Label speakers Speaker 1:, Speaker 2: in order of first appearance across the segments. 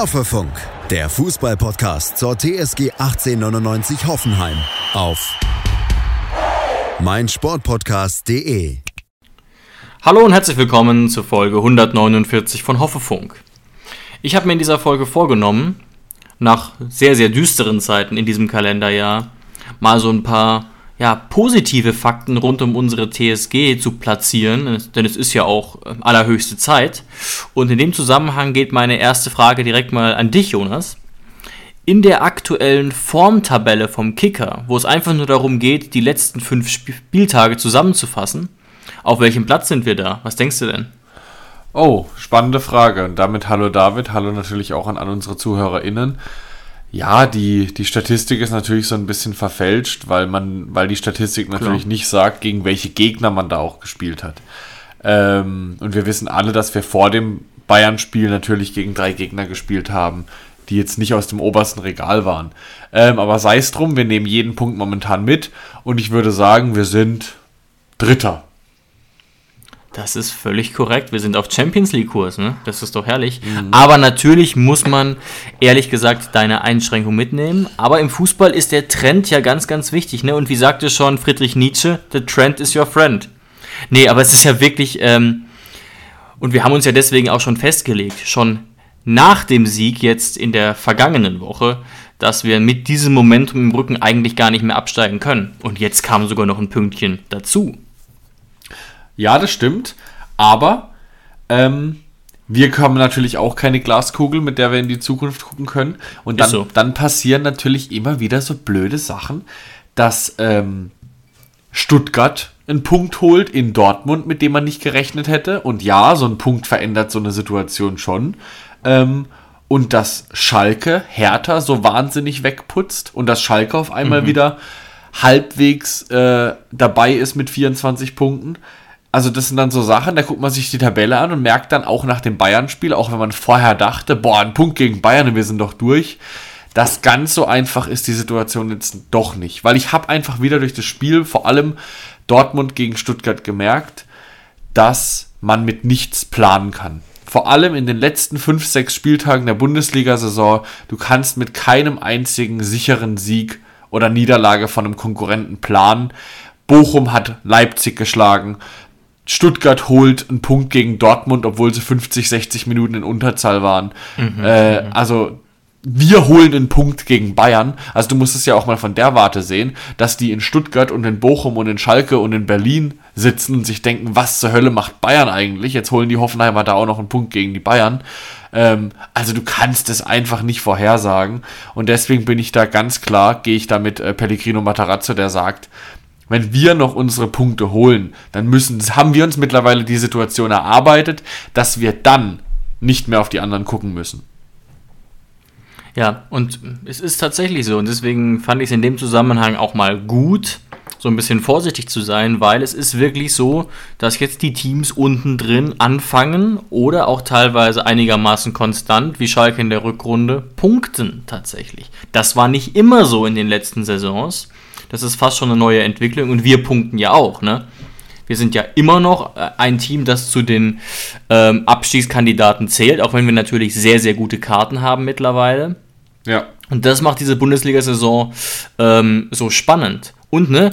Speaker 1: Hoffefunk, der Fußballpodcast zur TSG 1899 Hoffenheim auf meinsportpodcast.de.
Speaker 2: Hallo und herzlich willkommen zur Folge 149 von Hoffefunk. Ich habe mir in dieser Folge vorgenommen, nach sehr, sehr düsteren Zeiten in diesem Kalenderjahr, mal so ein paar ja, positive Fakten rund um unsere TSG zu platzieren, denn es ist ja auch äh, allerhöchste Zeit. Und in dem Zusammenhang geht meine erste Frage direkt mal an dich, Jonas. In der aktuellen Formtabelle vom Kicker, wo es einfach nur darum geht, die letzten fünf Spieltage zusammenzufassen, auf welchem Platz sind wir da? Was denkst du denn?
Speaker 3: Oh, spannende Frage. Und damit hallo David, hallo natürlich auch an, an unsere ZuhörerInnen. Ja, die, die Statistik ist natürlich so ein bisschen verfälscht, weil man, weil die Statistik natürlich Klar. nicht sagt, gegen welche Gegner man da auch gespielt hat. Ähm, und wir wissen alle, dass wir vor dem Bayern-Spiel natürlich gegen drei Gegner gespielt haben, die jetzt nicht aus dem obersten Regal waren. Ähm, aber sei es drum, wir nehmen jeden Punkt momentan mit und ich würde sagen, wir sind Dritter.
Speaker 2: Das ist völlig korrekt. Wir sind auf Champions League-Kurs, ne? Das ist doch herrlich. Mhm. Aber natürlich muss man, ehrlich gesagt, deine Einschränkung mitnehmen. Aber im Fußball ist der Trend ja ganz, ganz wichtig, ne? Und wie sagte schon Friedrich Nietzsche, the trend is your friend. Nee, aber es ist ja wirklich, ähm, und wir haben uns ja deswegen auch schon festgelegt, schon nach dem Sieg jetzt in der vergangenen Woche, dass wir mit diesem Momentum im Rücken eigentlich gar nicht mehr absteigen können. Und jetzt kam sogar noch ein Pünktchen dazu.
Speaker 3: Ja, das stimmt. Aber ähm, wir haben natürlich auch keine Glaskugel, mit der wir in die Zukunft gucken können. Und dann, so. dann passieren natürlich immer wieder so blöde Sachen, dass ähm, Stuttgart einen Punkt holt in Dortmund, mit dem man nicht gerechnet hätte. Und ja, so ein Punkt verändert so eine Situation schon. Ähm, und dass Schalke Hertha so wahnsinnig wegputzt und dass Schalke auf einmal mhm. wieder halbwegs äh, dabei ist mit 24 Punkten also das sind dann so Sachen, da guckt man sich die Tabelle an und merkt dann auch nach dem Bayern-Spiel, auch wenn man vorher dachte, boah, ein Punkt gegen Bayern und wir sind doch durch, dass ganz so einfach ist die Situation jetzt doch nicht. Weil ich habe einfach wieder durch das Spiel, vor allem Dortmund gegen Stuttgart, gemerkt, dass man mit nichts planen kann. Vor allem in den letzten fünf, sechs Spieltagen der Bundesliga-Saison, du kannst mit keinem einzigen sicheren Sieg oder Niederlage von einem Konkurrenten planen. Bochum hat Leipzig geschlagen, Stuttgart holt einen Punkt gegen Dortmund, obwohl sie 50, 60 Minuten in Unterzahl waren. Mhm, äh, mhm. also wir holen einen Punkt gegen Bayern. Also du musst es ja auch mal von der Warte sehen, dass die in Stuttgart und in Bochum und in Schalke und in Berlin sitzen und sich denken, was zur Hölle macht Bayern eigentlich? Jetzt holen die Hoffenheimer da auch noch einen Punkt gegen die Bayern. Ähm, also du kannst es einfach nicht vorhersagen. Und deswegen bin ich da ganz klar, gehe ich da mit äh, Pellegrino Matarazzo, der sagt, wenn wir noch unsere Punkte holen, dann müssen, haben wir uns mittlerweile die Situation erarbeitet, dass wir dann nicht mehr auf die anderen gucken müssen.
Speaker 2: Ja, und es ist tatsächlich so. Und deswegen fand ich es in dem Zusammenhang auch mal gut, so ein bisschen vorsichtig zu sein, weil es ist wirklich so, dass jetzt die Teams unten drin anfangen oder auch teilweise einigermaßen konstant, wie Schalke in der Rückrunde, punkten tatsächlich. Das war nicht immer so in den letzten Saisons. Das ist fast schon eine neue Entwicklung und wir punkten ja auch, ne? Wir sind ja immer noch äh, ein Team, das zu den ähm, Abstiegskandidaten zählt, auch wenn wir natürlich sehr, sehr gute Karten haben mittlerweile. Ja. Und das macht diese Bundesliga-Saison ähm, so spannend. Und ne,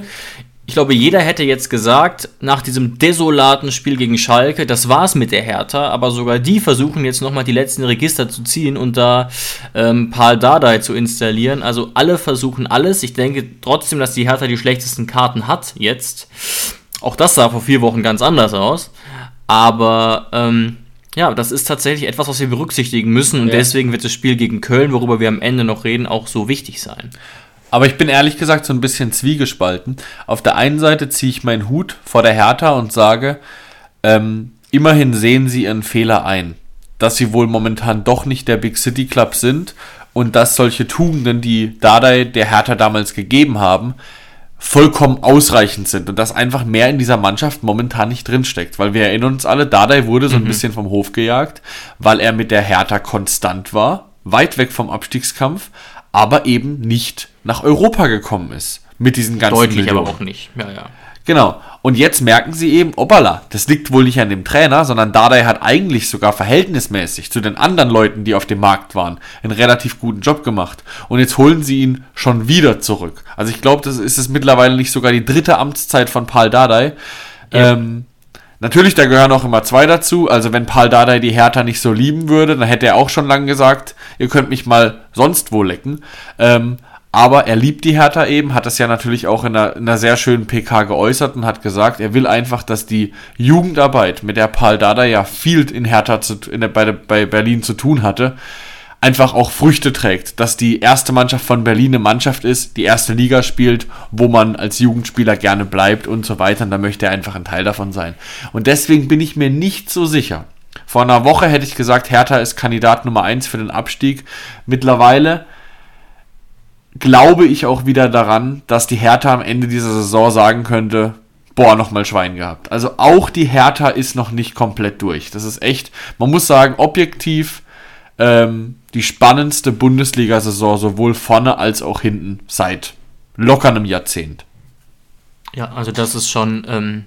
Speaker 2: ich glaube, jeder hätte jetzt gesagt, nach diesem desolaten Spiel gegen Schalke, das war's mit der Hertha, aber sogar die versuchen jetzt nochmal die letzten Register zu ziehen und da ähm, Paul Dardai zu installieren. Also alle versuchen alles. Ich denke trotzdem, dass die Hertha die schlechtesten Karten hat jetzt. Auch das sah vor vier Wochen ganz anders aus. Aber ähm, ja, das ist tatsächlich etwas, was wir berücksichtigen müssen und ja. deswegen wird das Spiel gegen Köln, worüber wir am Ende noch reden, auch so wichtig sein.
Speaker 3: Aber ich bin ehrlich gesagt so ein bisschen zwiegespalten. Auf der einen Seite ziehe ich meinen Hut vor der Hertha und sage, ähm, immerhin sehen sie ihren Fehler ein. Dass sie wohl momentan doch nicht der Big City Club sind und dass solche Tugenden, die Dardai der Hertha damals gegeben haben, vollkommen ausreichend sind und dass einfach mehr in dieser Mannschaft momentan nicht drinsteckt. Weil wir erinnern uns alle, Dardai wurde so ein mhm. bisschen vom Hof gejagt, weil er mit der Hertha konstant war, weit weg vom Abstiegskampf, aber eben nicht nach Europa gekommen ist. Mit diesen ganzen
Speaker 2: Deutlich Millionen. aber auch nicht. Ja, ja.
Speaker 3: Genau. Und jetzt merken sie eben, opala, das liegt wohl nicht an dem Trainer, sondern Dardai hat eigentlich sogar verhältnismäßig zu den anderen Leuten, die auf dem Markt waren, einen relativ guten Job gemacht. Und jetzt holen sie ihn schon wieder zurück. Also ich glaube, das ist es mittlerweile nicht sogar die dritte Amtszeit von Paul Dardai. Ja. Ähm, natürlich, da gehören auch immer zwei dazu. Also wenn Paul Dardai die Hertha nicht so lieben würde, dann hätte er auch schon lange gesagt, ihr könnt mich mal sonst wo lecken. Ähm, aber er liebt die Hertha eben, hat das ja natürlich auch in einer, in einer, sehr schönen PK geäußert und hat gesagt, er will einfach, dass die Jugendarbeit, mit der Paul Dada ja viel in Hertha zu, in der, bei, bei Berlin zu tun hatte, einfach auch Früchte trägt. Dass die erste Mannschaft von Berlin eine Mannschaft ist, die erste Liga spielt, wo man als Jugendspieler gerne bleibt und so weiter. Und da möchte er einfach ein Teil davon sein. Und deswegen bin ich mir nicht so sicher. Vor einer Woche hätte ich gesagt, Hertha ist Kandidat Nummer 1 für den Abstieg. Mittlerweile glaube ich auch wieder daran, dass die Hertha am Ende dieser Saison sagen könnte, boah, nochmal Schwein gehabt. Also auch die Hertha ist noch nicht komplett durch. Das ist echt, man muss sagen, objektiv ähm, die spannendste Bundesliga-Saison sowohl vorne als auch hinten seit locker einem Jahrzehnt.
Speaker 2: Ja, also das ist schon ähm,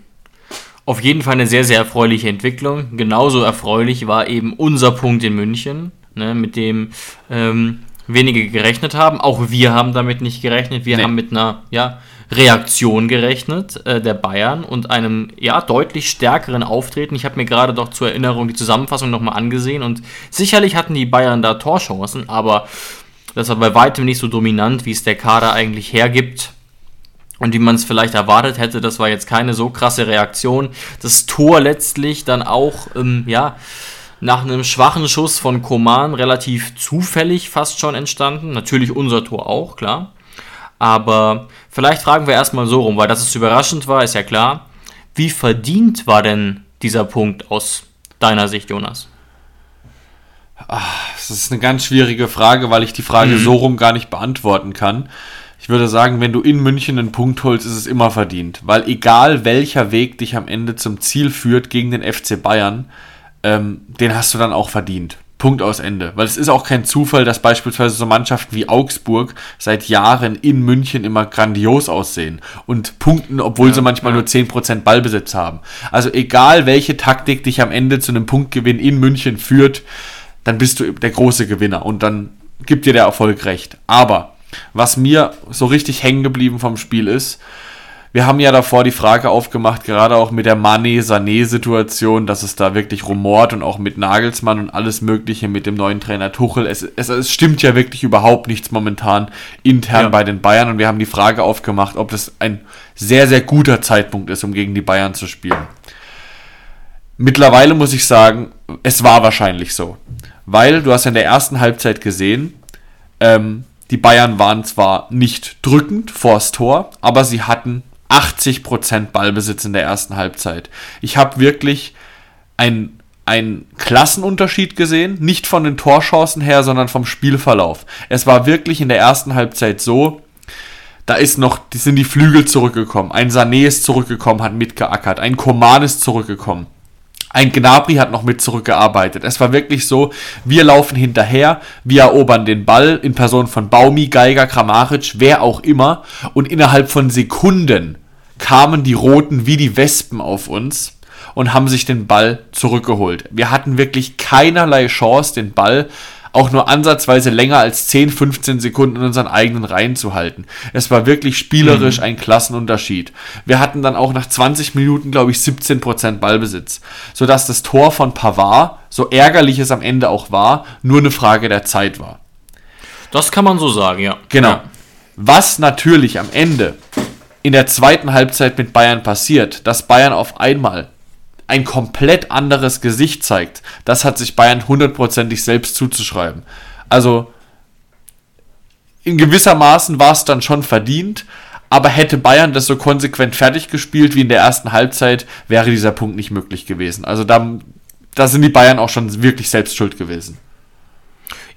Speaker 2: auf jeden Fall eine sehr, sehr erfreuliche Entwicklung. Genauso erfreulich war eben unser Punkt in München, ne, mit dem ähm, wenige gerechnet haben. Auch wir haben damit nicht gerechnet. Wir nee. haben mit einer ja, Reaktion gerechnet äh, der Bayern und einem ja deutlich stärkeren Auftreten. Ich habe mir gerade doch zur Erinnerung die Zusammenfassung nochmal angesehen und sicherlich hatten die Bayern da Torchancen, aber das war bei weitem nicht so dominant, wie es der Kader eigentlich hergibt. Und wie man es vielleicht erwartet hätte, das war jetzt keine so krasse Reaktion. Das Tor letztlich dann auch, ähm, ja, nach einem schwachen Schuss von Koman relativ zufällig fast schon entstanden. Natürlich unser Tor auch, klar. Aber vielleicht fragen wir erstmal so rum, weil das es überraschend war, ist ja klar. Wie verdient war denn dieser Punkt aus deiner Sicht, Jonas?
Speaker 3: Ach, das ist eine ganz schwierige Frage, weil ich die Frage mhm. so rum gar nicht beantworten kann. Ich würde sagen, wenn du in München einen Punkt holst, ist es immer verdient. Weil egal welcher Weg dich am Ende zum Ziel führt gegen den FC Bayern, ähm, den hast du dann auch verdient. Punkt aus Ende. Weil es ist auch kein Zufall, dass beispielsweise so Mannschaften wie Augsburg seit Jahren in München immer grandios aussehen und punkten, obwohl ja, sie manchmal ja. nur 10% Ballbesitz haben. Also egal welche Taktik dich am Ende zu einem Punktgewinn in München führt, dann bist du der große Gewinner und dann gibt dir der Erfolg recht. Aber was mir so richtig hängen geblieben vom Spiel ist, wir haben ja davor die Frage aufgemacht, gerade auch mit der Mané-Sané-Situation, dass es da wirklich rumort und auch mit Nagelsmann und alles Mögliche mit dem neuen Trainer Tuchel. Es, es, es stimmt ja wirklich überhaupt nichts momentan intern ja. bei den Bayern und wir haben die Frage aufgemacht, ob das ein sehr, sehr guter Zeitpunkt ist, um gegen die Bayern zu spielen. Mittlerweile muss ich sagen, es war wahrscheinlich so. Weil du hast in der ersten Halbzeit gesehen, ähm, die Bayern waren zwar nicht drückend vors Tor, aber sie hatten 80% Ballbesitz in der ersten Halbzeit. Ich habe wirklich einen Klassenunterschied gesehen, nicht von den Torchancen her, sondern vom Spielverlauf. Es war wirklich in der ersten Halbzeit so, da ist noch, sind die Flügel zurückgekommen. Ein Sané ist zurückgekommen, hat mitgeackert. Ein Koman ist zurückgekommen. Ein Gnabry hat noch mit zurückgearbeitet. Es war wirklich so, wir laufen hinterher, wir erobern den Ball in Person von Baumi, Geiger, Kramaric, wer auch immer. Und innerhalb von Sekunden kamen die Roten wie die Wespen auf uns und haben sich den Ball zurückgeholt. Wir hatten wirklich keinerlei Chance, den Ball auch nur ansatzweise länger als 10, 15 Sekunden in unseren eigenen Reihen zu halten. Es war wirklich spielerisch mhm. ein Klassenunterschied. Wir hatten dann auch nach 20 Minuten, glaube ich, 17% Ballbesitz, sodass das Tor von Pavard, so ärgerlich es am Ende auch war, nur eine Frage der Zeit war.
Speaker 2: Das kann man so sagen, ja.
Speaker 3: Genau.
Speaker 2: Ja.
Speaker 3: Was natürlich am Ende in der zweiten Halbzeit mit Bayern passiert, dass Bayern auf einmal ein komplett anderes Gesicht zeigt, das hat sich Bayern hundertprozentig selbst zuzuschreiben. Also in gewisser Maßen war es dann schon verdient, aber hätte Bayern das so konsequent fertig gespielt wie in der ersten Halbzeit, wäre dieser Punkt nicht möglich gewesen. Also da, da sind die Bayern auch schon wirklich selbst schuld gewesen.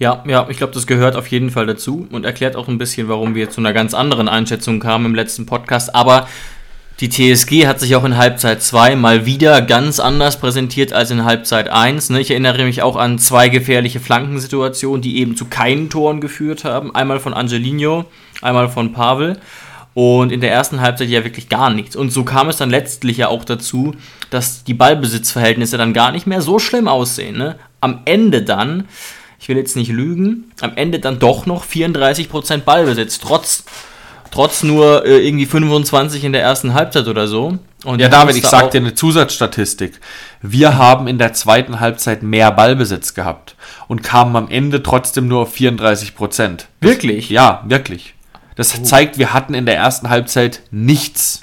Speaker 2: Ja, ja, ich glaube, das gehört auf jeden Fall dazu und erklärt auch ein bisschen, warum wir zu einer ganz anderen Einschätzung kamen im letzten Podcast. Aber die TSG hat sich auch in Halbzeit 2 mal wieder ganz anders präsentiert als in Halbzeit 1. Ne? Ich erinnere mich auch an zwei gefährliche Flankensituationen, die eben zu keinen Toren geführt haben. Einmal von Angelino, einmal von Pavel. Und in der ersten Halbzeit ja wirklich gar nichts. Und so kam es dann letztlich ja auch dazu, dass die Ballbesitzverhältnisse dann gar nicht mehr so schlimm aussehen. Ne? Am Ende dann, ich will jetzt nicht lügen, am Ende dann doch noch 34% Ballbesitz, trotz, trotz nur äh, irgendwie 25 in der ersten Halbzeit oder so.
Speaker 3: Und ja, David, ich sag dir eine Zusatzstatistik. Wir haben in der zweiten Halbzeit mehr Ballbesitz gehabt und kamen am Ende trotzdem nur auf 34 Prozent.
Speaker 2: Wirklich?
Speaker 3: Ja, wirklich. Das oh. zeigt, wir hatten in der ersten Halbzeit nichts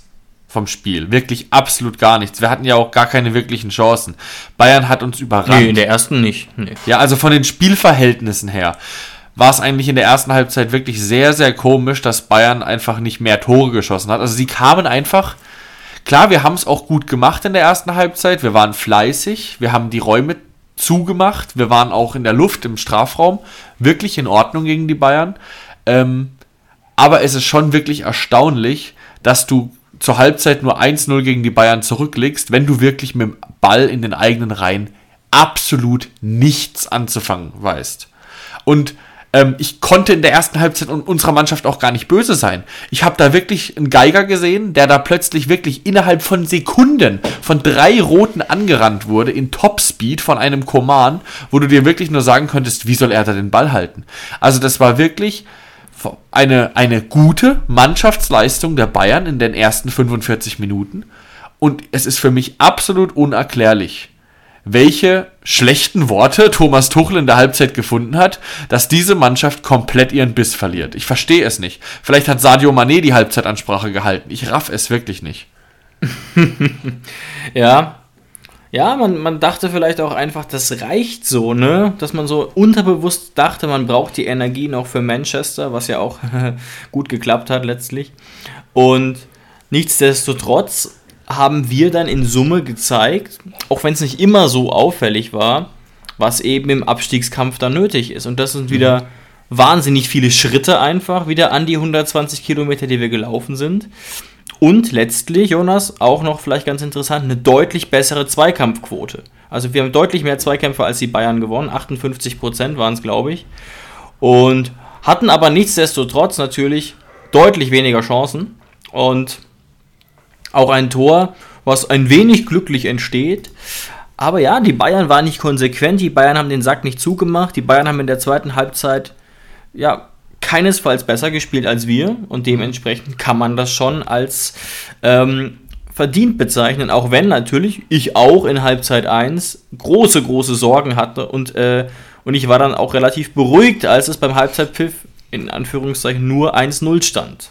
Speaker 3: vom Spiel. Wirklich absolut gar nichts. Wir hatten ja auch gar keine wirklichen Chancen. Bayern hat uns überrannt. Nee,
Speaker 2: in der ersten nicht. Nee.
Speaker 3: Ja, also von den Spielverhältnissen her war es eigentlich in der ersten Halbzeit wirklich sehr, sehr komisch, dass Bayern einfach nicht mehr Tore geschossen hat. Also sie kamen einfach. Klar, wir haben es auch gut gemacht in der ersten Halbzeit. Wir waren fleißig. Wir haben die Räume zugemacht. Wir waren auch in der Luft im Strafraum. Wirklich in Ordnung gegen die Bayern. Ähm, aber es ist schon wirklich erstaunlich, dass du zur Halbzeit nur 1-0 gegen die Bayern zurücklegst, wenn du wirklich mit dem Ball in den eigenen Reihen absolut nichts anzufangen weißt. Und ähm, ich konnte in der ersten Halbzeit unserer Mannschaft auch gar nicht böse sein. Ich habe da wirklich einen Geiger gesehen, der da plötzlich wirklich innerhalb von Sekunden von drei Roten angerannt wurde in Topspeed von einem Koman, wo du dir wirklich nur sagen könntest, wie soll er da den Ball halten? Also das war wirklich eine, eine gute Mannschaftsleistung der Bayern in den ersten 45 Minuten. Und es ist für mich absolut unerklärlich, welche schlechten Worte Thomas Tuchel in der Halbzeit gefunden hat, dass diese Mannschaft komplett ihren Biss verliert. Ich verstehe es nicht. Vielleicht hat Sadio Mané die Halbzeitansprache gehalten. Ich raff es wirklich nicht.
Speaker 2: ja, ja, man, man dachte vielleicht auch einfach, das reicht so, ne? Dass man so unterbewusst dachte, man braucht die Energie noch für Manchester, was ja auch gut geklappt hat letztlich. Und nichtsdestotrotz haben wir dann in Summe gezeigt, auch wenn es nicht immer so auffällig war, was eben im Abstiegskampf da nötig ist. Und das sind wieder mhm. wahnsinnig viele Schritte einfach, wieder an die 120 Kilometer, die wir gelaufen sind. Und letztlich, Jonas, auch noch vielleicht ganz interessant, eine deutlich bessere Zweikampfquote. Also wir haben deutlich mehr Zweikämpfe als die Bayern gewonnen. 58% waren es, glaube ich. Und hatten aber nichtsdestotrotz natürlich deutlich weniger Chancen. Und auch ein Tor, was ein wenig glücklich entsteht. Aber ja, die Bayern waren nicht konsequent, die Bayern haben den Sack nicht zugemacht, die Bayern haben in der zweiten Halbzeit ja keinesfalls besser gespielt als wir und dementsprechend kann man das schon als ähm, verdient bezeichnen, auch wenn natürlich ich auch in Halbzeit 1 große, große Sorgen hatte und, äh, und ich war dann auch relativ beruhigt, als es beim Halbzeitpfiff in Anführungszeichen nur 1-0 stand.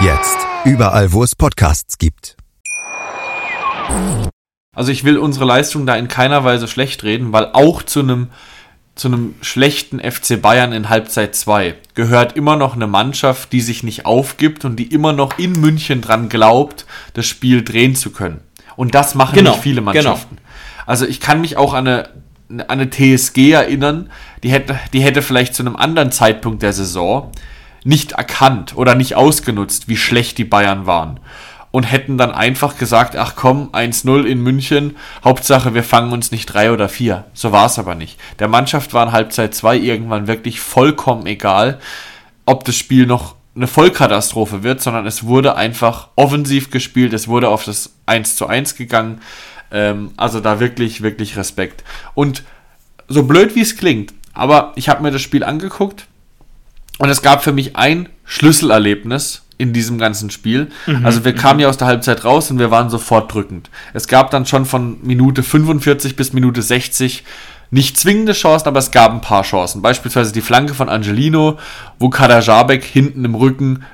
Speaker 1: Jetzt. Überall, wo es Podcasts gibt.
Speaker 3: Also ich will unsere Leistung da in keiner Weise schlecht reden, weil auch zu einem zu einem schlechten FC Bayern in Halbzeit 2 gehört immer noch eine Mannschaft, die sich nicht aufgibt und die immer noch in München dran glaubt, das Spiel drehen zu können. Und das machen genau, nicht viele Mannschaften. Genau. Also ich kann mich auch an eine, an eine TSG erinnern, die hätte, die hätte vielleicht zu einem anderen Zeitpunkt der Saison nicht erkannt oder nicht ausgenutzt, wie schlecht die Bayern waren. Und hätten dann einfach gesagt, ach komm, 1-0 in München, Hauptsache wir fangen uns nicht drei oder vier. So war es aber nicht. Der Mannschaft war in Halbzeit 2 irgendwann wirklich vollkommen egal, ob das Spiel noch eine Vollkatastrophe wird, sondern es wurde einfach offensiv gespielt, es wurde auf das 1 zu 1 gegangen. Ähm, also da wirklich, wirklich Respekt. Und so blöd wie es klingt, aber ich habe mir das Spiel angeguckt und es gab für mich ein Schlüsselerlebnis in diesem ganzen Spiel. Mhm, also wir kamen ja aus der Halbzeit raus und wir waren sofort drückend. Es gab dann schon von Minute 45 bis Minute 60 nicht zwingende Chancen, aber es gab ein paar Chancen. Beispielsweise die Flanke von Angelino, wo Kadajabek hinten im Rücken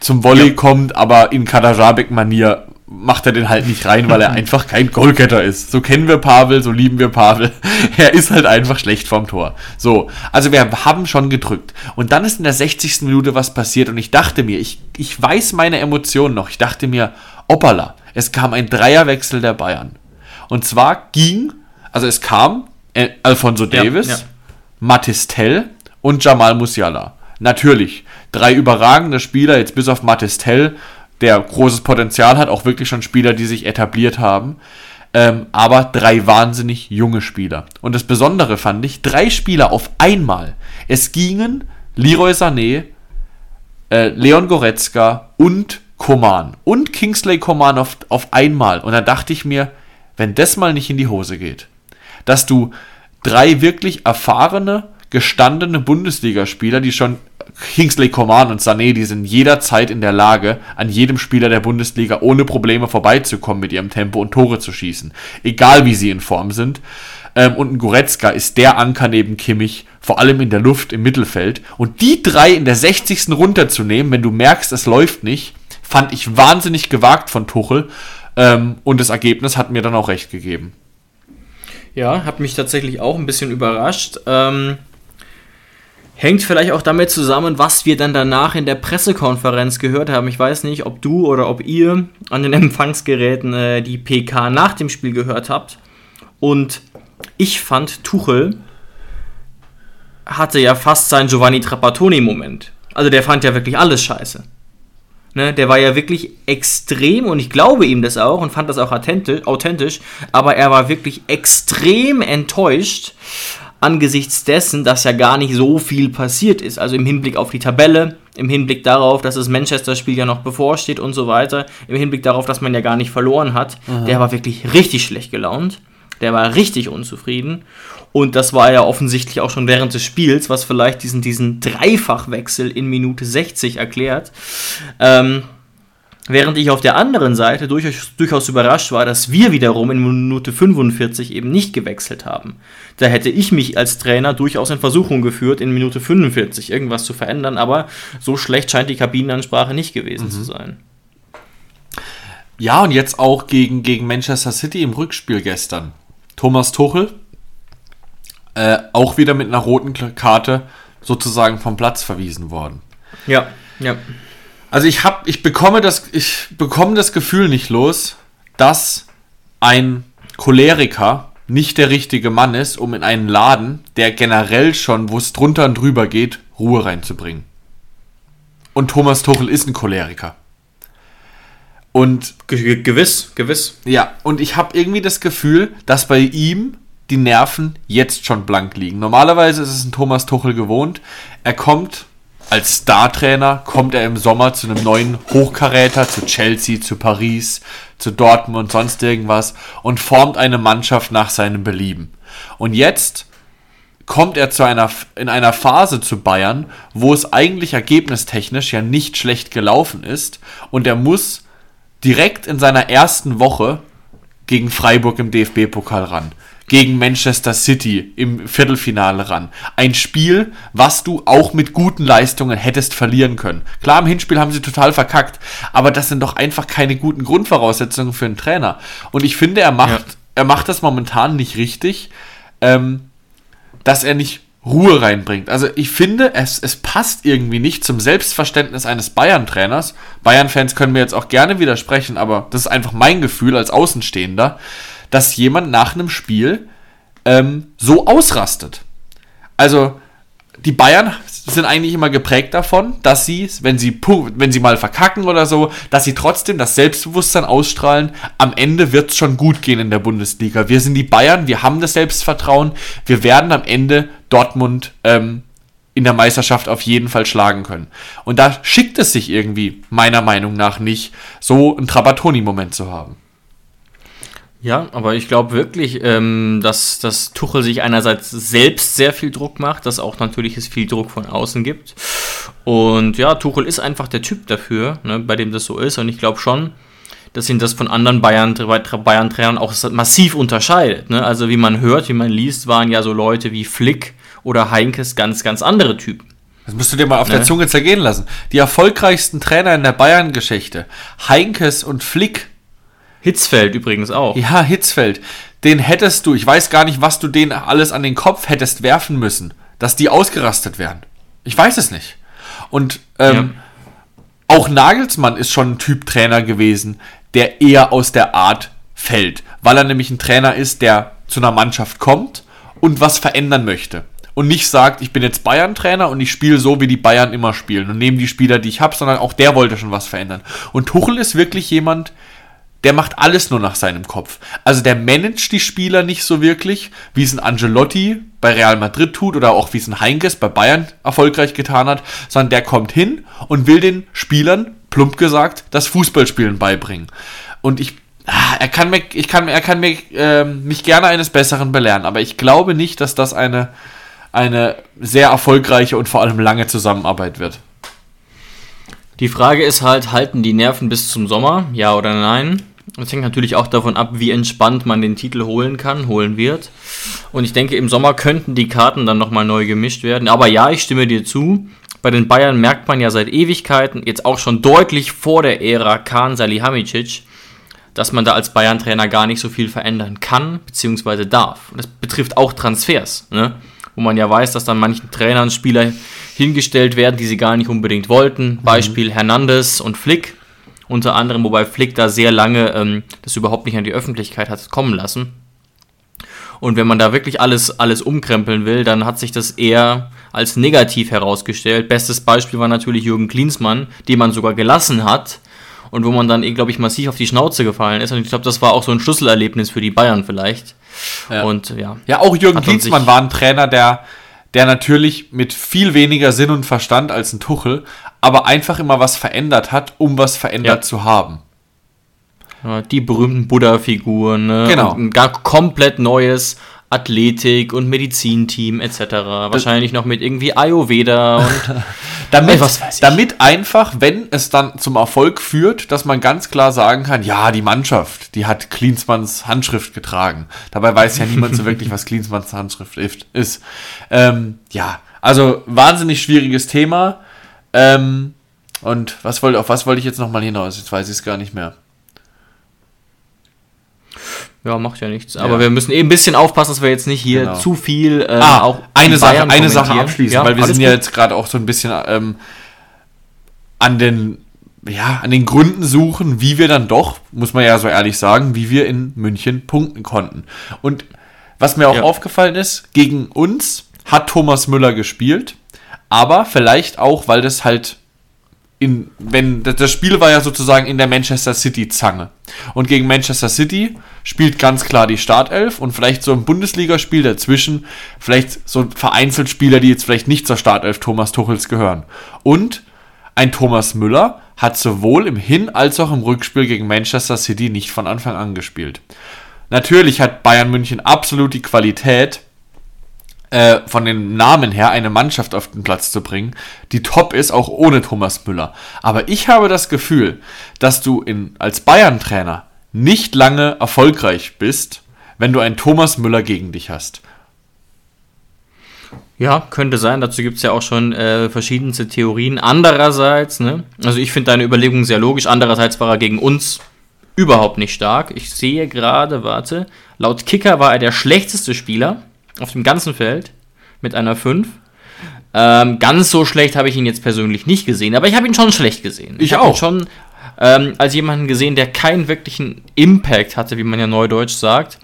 Speaker 3: zum Volley ja. kommt, aber in Kadajabek-Manier macht er den halt nicht rein, weil er einfach kein Goalgetter ist. So kennen wir Pavel, so lieben wir Pavel. Er ist halt einfach schlecht vom Tor. So, also wir haben schon gedrückt. Und dann ist in der 60. Minute was passiert und ich dachte mir, ich, ich weiß meine Emotionen noch. Ich dachte mir, Opala, es kam ein Dreierwechsel der Bayern. Und zwar ging, also es kam äh, Alfonso Davis, ja, ja. Matistel und Jamal Musiala. Natürlich, drei überragende Spieler, jetzt bis auf Matistel, der großes Potenzial hat, auch wirklich schon Spieler, die sich etabliert haben. Ähm, aber drei wahnsinnig junge Spieler. Und das Besondere fand ich, drei Spieler auf einmal. Es gingen Leroy Sané, äh, Leon Goretzka und Koman. Und Kingsley Koman auf, auf einmal. Und da dachte ich mir, wenn das mal nicht in die Hose geht, dass du drei wirklich erfahrene, gestandene Bundesligaspieler, die schon Kingsley Coman und Sané, die sind jederzeit in der Lage, an jedem Spieler der Bundesliga ohne Probleme vorbeizukommen mit ihrem Tempo und Tore zu schießen. Egal wie sie in Form sind. Ähm, und ein Goretzka ist der Anker neben Kimmich, vor allem in der Luft im Mittelfeld. Und die drei in der 60. runterzunehmen, wenn du merkst, es läuft nicht, fand ich wahnsinnig gewagt von Tuchel. Ähm, und das Ergebnis hat mir dann auch recht gegeben.
Speaker 2: Ja, hat mich tatsächlich auch ein bisschen überrascht. Ähm, hängt vielleicht auch damit zusammen, was wir dann danach in der Pressekonferenz gehört haben. Ich weiß nicht, ob du oder ob ihr an den Empfangsgeräten äh, die PK nach dem Spiel gehört habt. Und ich fand, Tuchel hatte ja fast seinen Giovanni Trapattoni-Moment. Also der fand ja wirklich alles scheiße. Ne, der war ja wirklich extrem und ich glaube ihm das auch und fand das auch authentisch, aber er war wirklich extrem enttäuscht angesichts dessen, dass ja gar nicht so viel passiert ist. Also im Hinblick auf die Tabelle, im Hinblick darauf, dass das Manchester-Spiel ja noch bevorsteht und so weiter, im Hinblick darauf, dass man ja gar nicht verloren hat. Aha. Der war wirklich richtig schlecht gelaunt. Der war richtig unzufrieden. Und das war ja offensichtlich auch schon während des Spiels, was vielleicht diesen, diesen Dreifachwechsel in Minute 60 erklärt. Ähm, während ich auf der anderen Seite durchaus, durchaus überrascht war, dass wir wiederum in Minute 45 eben nicht gewechselt haben. Da hätte ich mich als Trainer durchaus in Versuchung geführt, in Minute 45 irgendwas zu verändern, aber so schlecht scheint die Kabinenansprache nicht gewesen mhm. zu sein.
Speaker 3: Ja, und jetzt auch gegen, gegen Manchester City im Rückspiel gestern. Thomas Tuchel äh, auch wieder mit einer roten Karte sozusagen vom Platz verwiesen worden.
Speaker 2: Ja, ja.
Speaker 3: Also ich habe, ich bekomme das, ich bekomme das Gefühl nicht los, dass ein Choleriker nicht der richtige Mann ist, um in einen Laden, der generell schon, wo es drunter und drüber geht, Ruhe reinzubringen. Und Thomas Tuchel ist ein Choleriker. Und
Speaker 2: Ge gewiss, gewiss.
Speaker 3: Ja, und ich habe irgendwie das Gefühl, dass bei ihm die Nerven jetzt schon blank liegen. Normalerweise ist es ein Thomas Tuchel gewohnt. Er kommt als Startrainer, kommt er im Sommer zu einem neuen Hochkaräter, zu Chelsea, zu Paris, zu Dortmund und sonst irgendwas und formt eine Mannschaft nach seinem Belieben. Und jetzt kommt er zu einer, in einer Phase zu Bayern, wo es eigentlich ergebnistechnisch ja nicht schlecht gelaufen ist und er muss direkt in seiner ersten Woche gegen Freiburg im DFB-Pokal ran gegen Manchester City im Viertelfinale ran. Ein Spiel, was du auch mit guten Leistungen hättest verlieren können. Klar, im Hinspiel haben sie total verkackt, aber das sind doch einfach keine guten Grundvoraussetzungen für einen Trainer. Und ich finde, er macht, ja. er macht das momentan nicht richtig, ähm, dass er nicht Ruhe reinbringt. Also ich finde, es, es passt irgendwie nicht zum Selbstverständnis eines Bayern-Trainers. Bayern-Fans können mir jetzt auch gerne widersprechen, aber das ist einfach mein Gefühl als Außenstehender dass jemand nach einem Spiel ähm, so ausrastet. Also die Bayern sind eigentlich immer geprägt davon, dass sie, wenn sie, wenn sie mal verkacken oder so, dass sie trotzdem das Selbstbewusstsein ausstrahlen. Am Ende wird es schon gut gehen in der Bundesliga. Wir sind die Bayern, wir haben das Selbstvertrauen. Wir werden am Ende Dortmund ähm, in der Meisterschaft auf jeden Fall schlagen können. Und da schickt es sich irgendwie, meiner Meinung nach, nicht, so einen Trapattoni-Moment zu haben.
Speaker 2: Ja, aber ich glaube wirklich, ähm, dass, dass Tuchel sich einerseits selbst sehr viel Druck macht, dass auch natürlich es viel Druck von außen gibt. Und ja, Tuchel ist einfach der Typ dafür, ne, bei dem das so ist. Und ich glaube schon, dass ihn das von anderen Bayern-Trainern Bayern auch massiv unterscheidet. Ne? Also wie man hört, wie man liest, waren ja so Leute wie Flick oder Heinkes ganz, ganz andere Typen.
Speaker 3: Das musst du dir mal auf ne? der Zunge zergehen lassen. Die erfolgreichsten Trainer in der Bayern-Geschichte, Heinkes und Flick,
Speaker 2: Hitzfeld übrigens auch.
Speaker 3: Ja, Hitzfeld. Den hättest du, ich weiß gar nicht, was du denen alles an den Kopf hättest werfen müssen, dass die ausgerastet wären. Ich weiß es nicht. Und ähm, ja. auch Nagelsmann ist schon ein Typ Trainer gewesen, der eher aus der Art fällt, weil er nämlich ein Trainer ist, der zu einer Mannschaft kommt und was verändern möchte. Und nicht sagt, ich bin jetzt Bayern-Trainer und ich spiele so, wie die Bayern immer spielen und nehme die Spieler, die ich habe, sondern auch der wollte schon was verändern. Und Tuchel ist wirklich jemand, der macht alles nur nach seinem Kopf. Also der managt die Spieler nicht so wirklich, wie es ein Angelotti bei Real Madrid tut oder auch wie es ein Heinkes bei Bayern erfolgreich getan hat, sondern der kommt hin und will den Spielern, plump gesagt, das Fußballspielen beibringen. Und ich ah, er kann mir, ich kann, er kann mir, äh, mich gerne eines Besseren belehren, aber ich glaube nicht, dass das eine, eine sehr erfolgreiche und vor allem lange Zusammenarbeit wird.
Speaker 2: Die Frage ist halt, halten die Nerven bis zum Sommer? Ja oder nein? Das hängt natürlich auch davon ab, wie entspannt man den Titel holen kann, holen wird. Und ich denke, im Sommer könnten die Karten dann nochmal neu gemischt werden. Aber ja, ich stimme dir zu. Bei den Bayern merkt man ja seit Ewigkeiten, jetzt auch schon deutlich vor der Ära Kahn Salihamidzic, dass man da als Bayern-Trainer gar nicht so viel verändern kann, beziehungsweise darf. Und das betrifft auch Transfers, ne? wo man ja weiß, dass dann manchen Trainern Spieler hingestellt werden, die sie gar nicht unbedingt wollten. Mhm. Beispiel Hernandez und Flick. Unter anderem, wobei Flick da sehr lange ähm, das überhaupt nicht an die Öffentlichkeit hat kommen lassen. Und wenn man da wirklich alles, alles umkrempeln will, dann hat sich das eher als negativ herausgestellt. Bestes Beispiel war natürlich Jürgen Klinsmann, den man sogar gelassen hat und wo man dann, eh, glaube ich, massiv auf die Schnauze gefallen ist. Und ich glaube, das war auch so ein Schlüsselerlebnis für die Bayern vielleicht.
Speaker 3: Ja. Und ja. Ja, auch Jürgen Klinsmann war ein Trainer, der der natürlich mit viel weniger Sinn und Verstand als ein Tuchel, aber einfach immer was verändert hat, um was verändert ja. zu haben.
Speaker 2: Ja, die berühmten Buddha-Figuren, ne?
Speaker 3: Genau.
Speaker 2: Und ein gar komplett neues Athletik- und Medizinteam etc. Wahrscheinlich noch mit irgendwie Ayurveda und
Speaker 3: damit, damit einfach, wenn es dann zum Erfolg führt, dass man ganz klar sagen kann, ja, die Mannschaft, die hat Klinsmanns Handschrift getragen. Dabei weiß ja niemand so wirklich, was Klinsmanns Handschrift ist. Ähm, ja, also wahnsinnig schwieriges Thema. Ähm, und was wollte, auf was wollte ich jetzt nochmal hinaus? Jetzt weiß ich es gar nicht mehr.
Speaker 2: Ja, macht ja nichts. Aber ja. wir müssen eben ein bisschen aufpassen, dass wir jetzt nicht hier genau. zu viel
Speaker 3: ähm, ah, auch eine Sache, eine Sache abschließen, ja, weil wir sind ja jetzt gerade auch so ein bisschen ähm, an den ja, an den Gründen suchen, wie wir dann doch, muss man ja so ehrlich sagen, wie wir in München punkten konnten. Und was mir auch ja. aufgefallen ist, gegen uns hat Thomas Müller gespielt, aber vielleicht auch, weil das halt in, wenn, das Spiel war ja sozusagen in der Manchester City Zange. Und gegen Manchester City spielt ganz klar die Startelf und vielleicht so ein Bundesligaspiel dazwischen, vielleicht so vereinzelt Spieler, die jetzt vielleicht nicht zur Startelf Thomas Tuchels gehören. Und ein Thomas Müller hat sowohl im Hin- als auch im Rückspiel gegen Manchester City nicht von Anfang an gespielt. Natürlich hat Bayern München absolut die Qualität, äh, von den Namen her eine Mannschaft auf den Platz zu bringen, die top ist, auch ohne Thomas Müller. Aber ich habe das Gefühl, dass du in, als Bayern-Trainer nicht lange erfolgreich bist, wenn du einen Thomas Müller gegen dich hast.
Speaker 2: Ja, könnte sein. Dazu gibt es ja auch schon äh, verschiedenste Theorien. Andererseits, ne, also ich finde deine Überlegung sehr logisch. Andererseits war er gegen uns überhaupt nicht stark. Ich sehe gerade, warte, laut Kicker war er der schlechteste Spieler auf dem ganzen Feld mit einer 5. Ähm, ganz so schlecht habe ich ihn jetzt persönlich nicht gesehen, aber ich habe ihn schon schlecht gesehen.
Speaker 3: Ich,
Speaker 2: ich
Speaker 3: auch.
Speaker 2: schon ähm, als jemanden gesehen, der keinen wirklichen Impact hatte, wie man ja neudeutsch sagt.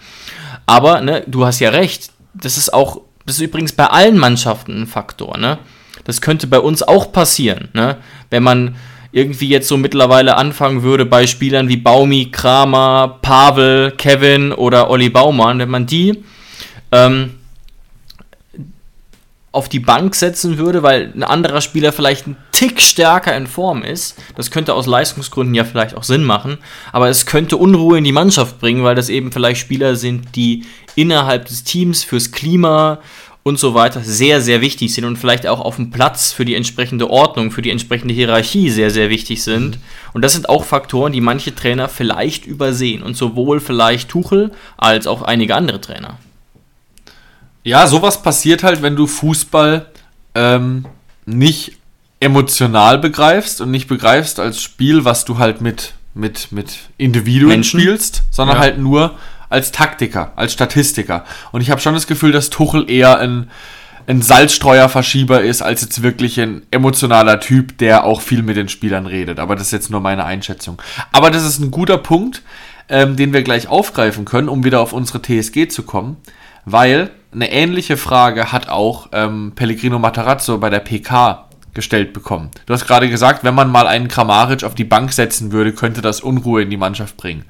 Speaker 2: Aber ne, du hast ja recht. Das ist auch, das ist übrigens bei allen Mannschaften ein Faktor. Ne? Das könnte bei uns auch passieren, ne? wenn man irgendwie jetzt so mittlerweile anfangen würde bei Spielern wie Baumi, Kramer, Pavel, Kevin oder Olli Baumann, wenn man die ähm, auf die Bank setzen würde, weil ein anderer Spieler vielleicht ein Tick stärker in Form ist. Das könnte aus Leistungsgründen ja vielleicht auch Sinn machen, aber es könnte Unruhe in die Mannschaft bringen, weil das eben vielleicht Spieler sind, die innerhalb des Teams fürs Klima und so weiter sehr, sehr wichtig sind und vielleicht auch auf dem Platz für die entsprechende Ordnung, für die entsprechende Hierarchie sehr, sehr wichtig sind. Und das sind auch Faktoren, die manche Trainer vielleicht übersehen und sowohl vielleicht Tuchel als auch einige andere Trainer.
Speaker 3: Ja, sowas passiert halt, wenn du Fußball ähm, nicht emotional begreifst und nicht begreifst als Spiel, was du halt mit mit, mit Individuen Menschen. spielst, sondern ja. halt nur als Taktiker, als Statistiker. Und ich habe schon das Gefühl, dass Tuchel eher ein, ein Salzstreuerverschieber ist, als jetzt wirklich ein emotionaler Typ, der auch viel mit den Spielern redet. Aber das ist jetzt nur meine Einschätzung. Aber das ist ein guter Punkt, ähm, den wir gleich aufgreifen können, um wieder auf unsere TSG zu kommen. Weil eine ähnliche Frage hat auch ähm, Pellegrino Matarazzo bei der PK gestellt bekommen. Du hast gerade gesagt, wenn man mal einen Kramaric auf die Bank setzen würde, könnte das Unruhe in die Mannschaft bringen.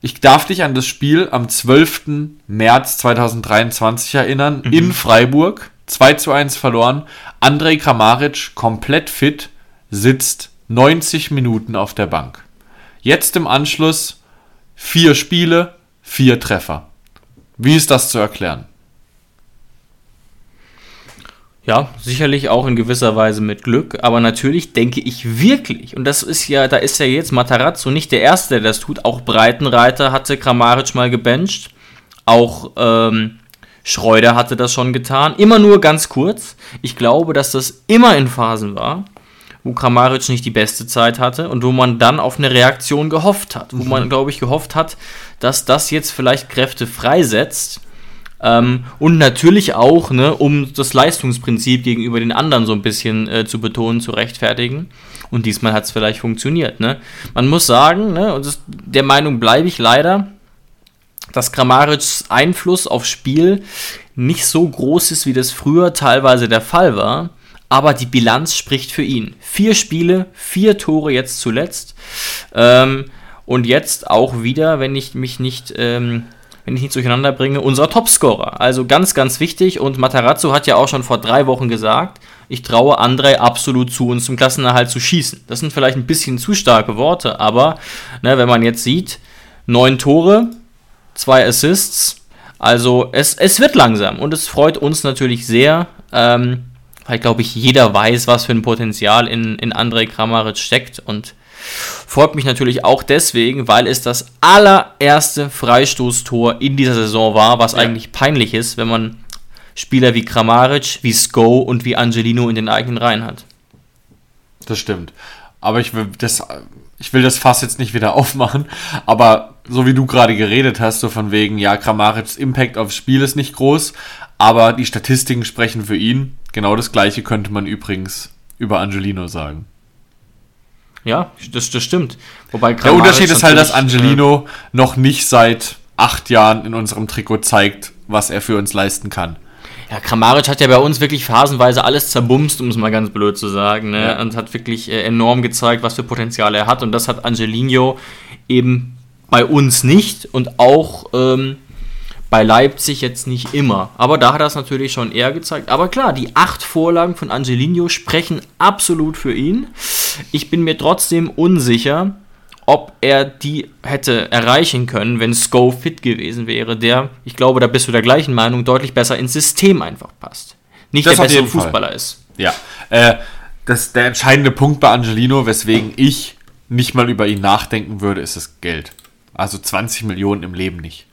Speaker 3: Ich darf dich an das Spiel am 12. März 2023 erinnern, mhm. in Freiburg, 2 zu 1 verloren. Andrej Kramaric, komplett fit, sitzt 90 Minuten auf der Bank. Jetzt im Anschluss vier Spiele, vier Treffer. Wie ist das zu erklären?
Speaker 2: Ja, sicherlich auch in gewisser Weise mit Glück, aber natürlich denke ich wirklich, und das ist ja, da ist ja jetzt Matarazzo nicht der Erste, der das tut, auch Breitenreiter hatte Kramaric mal gebencht, auch ähm, Schreuder hatte das schon getan, immer nur ganz kurz. Ich glaube, dass das immer in Phasen war, wo Kramaric nicht die beste Zeit hatte und wo man dann auf eine Reaktion gehofft hat, wo man, mhm. glaube ich, gehofft hat, dass das jetzt vielleicht Kräfte freisetzt ähm, und natürlich auch, ne, um das Leistungsprinzip gegenüber den anderen so ein bisschen äh, zu betonen, zu rechtfertigen. Und diesmal hat es vielleicht funktioniert. Ne? Man muss sagen, ne, und das, der Meinung bleibe ich leider, dass Grammarics Einfluss aufs Spiel nicht so groß ist, wie das früher teilweise der Fall war. Aber die Bilanz spricht für ihn. Vier Spiele, vier Tore jetzt zuletzt. Ähm, und jetzt auch wieder, wenn ich mich nicht ähm, wenn ich nicht durcheinander bringe, unser Topscorer. Also ganz, ganz wichtig. Und Matarazzo hat ja auch schon vor drei Wochen gesagt, ich traue Andrei absolut zu, uns zum Klassenerhalt zu schießen. Das sind vielleicht ein bisschen zu starke Worte, aber ne, wenn man jetzt sieht, neun Tore, zwei Assists, also es, es wird langsam und es freut uns natürlich sehr, ähm, weil, glaube ich, jeder weiß, was für ein Potenzial in, in Andrei Kramaric steckt und Freut mich natürlich auch deswegen, weil es das allererste Freistoßtor in dieser Saison war, was ja. eigentlich peinlich ist, wenn man Spieler wie Kramaric, wie Sko und wie Angelino in den eigenen Reihen hat.
Speaker 3: Das stimmt. Aber ich will das, ich will das Fass jetzt nicht wieder aufmachen. Aber so wie du gerade geredet hast, so von wegen, ja, Kramarics Impact aufs Spiel ist nicht groß, aber die Statistiken sprechen für ihn. Genau das gleiche könnte man übrigens über Angelino sagen.
Speaker 2: Ja, das, das stimmt.
Speaker 3: Wobei Der Unterschied ist halt, dass Angelino äh, noch nicht seit acht Jahren in unserem Trikot zeigt, was er für uns leisten kann.
Speaker 2: Ja, Kramaric hat ja bei uns wirklich phasenweise alles zerbumst, um es mal ganz blöd zu sagen, ne? Ja. und hat wirklich äh, enorm gezeigt, was für Potenzial er hat. Und das hat Angelino eben bei uns nicht und auch ähm, bei Leipzig jetzt nicht immer. Aber da hat er es natürlich schon eher gezeigt. Aber klar, die acht Vorlagen von Angelino sprechen absolut für ihn. Ich bin mir trotzdem unsicher, ob er die hätte erreichen können, wenn Sko fit gewesen wäre, der, ich glaube, da bist du der gleichen Meinung, deutlich besser ins System einfach passt. Nicht das der bessere Fußballer Fall. ist.
Speaker 3: Ja. Äh, das, der entscheidende Punkt bei Angelino, weswegen ich nicht mal über ihn nachdenken würde, ist das Geld. Also 20 Millionen im Leben nicht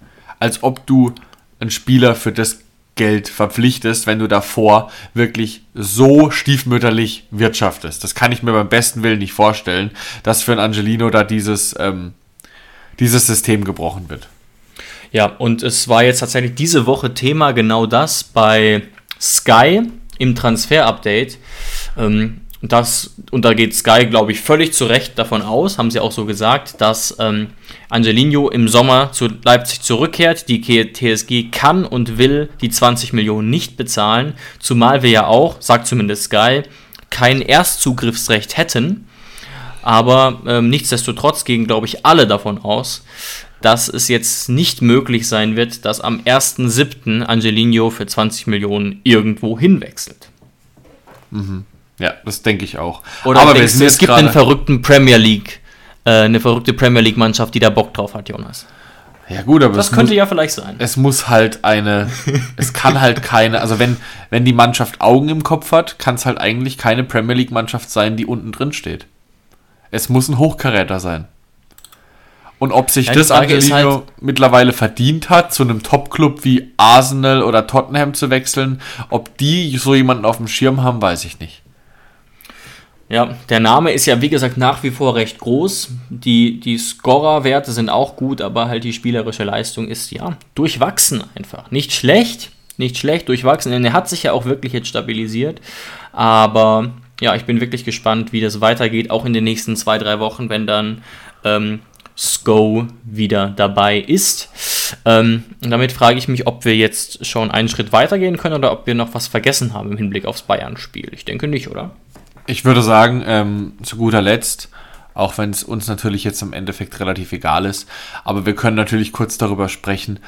Speaker 3: als ob du einen Spieler für das Geld verpflichtest, wenn du davor wirklich so stiefmütterlich wirtschaftest. Das kann ich mir beim besten Willen nicht vorstellen, dass für ein Angelino da dieses, ähm, dieses System gebrochen wird.
Speaker 2: Ja, und es war jetzt tatsächlich diese Woche Thema genau das bei Sky im Transfer-Update. Ähm, das, und da geht Sky, glaube ich, völlig zu Recht davon aus, haben sie auch so gesagt, dass ähm, Angelino im Sommer zu Leipzig zurückkehrt. Die TSG kann und will die 20 Millionen nicht bezahlen, zumal wir ja auch, sagt zumindest Sky, kein Erstzugriffsrecht hätten. Aber ähm, nichtsdestotrotz gehen, glaube ich, alle davon aus, dass es jetzt nicht möglich sein wird, dass am 1.7. Angelino für 20 Millionen irgendwo hinwechselt.
Speaker 3: Mhm. Ja, das denke ich auch.
Speaker 2: Oder aber denkst es gibt einen verrückten Premier League, äh, eine verrückte Premier League Mannschaft, die da Bock drauf hat, Jonas.
Speaker 3: Ja gut, aber
Speaker 2: das könnte muss, ja vielleicht sein.
Speaker 3: Es muss halt eine, es kann halt keine, also wenn wenn die Mannschaft Augen im Kopf hat, kann es halt eigentlich keine Premier League Mannschaft sein, die unten drin steht. Es muss ein Hochkaräter sein. Und ob sich ja, das Angelino halt mittlerweile verdient hat, zu einem Top-Club wie Arsenal oder Tottenham zu wechseln, ob die so jemanden auf dem Schirm haben, weiß ich nicht.
Speaker 2: Ja, der Name ist ja wie gesagt nach wie vor recht groß. Die, die Scorer-Werte sind auch gut, aber halt die spielerische Leistung ist ja durchwachsen einfach. Nicht schlecht, nicht schlecht, durchwachsen. Denn er hat sich ja auch wirklich jetzt stabilisiert. Aber ja, ich bin wirklich gespannt, wie das weitergeht, auch in den nächsten zwei, drei Wochen, wenn dann ähm, Sko wieder dabei ist. Ähm, damit frage ich mich, ob wir jetzt schon einen Schritt weitergehen können oder ob wir noch was vergessen haben im Hinblick aufs Bayern-Spiel. Ich denke nicht, oder?
Speaker 3: Ich würde sagen, ähm, zu guter Letzt, auch wenn es uns natürlich jetzt im Endeffekt relativ egal ist, aber wir können natürlich kurz darüber sprechen,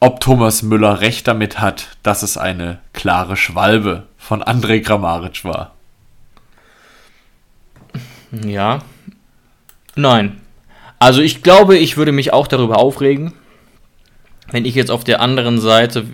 Speaker 3: ob Thomas Müller recht damit hat, dass es eine klare Schwalbe von André Grammaric war.
Speaker 2: Ja. Nein. Also ich glaube, ich würde mich auch darüber aufregen, wenn ich jetzt auf der anderen Seite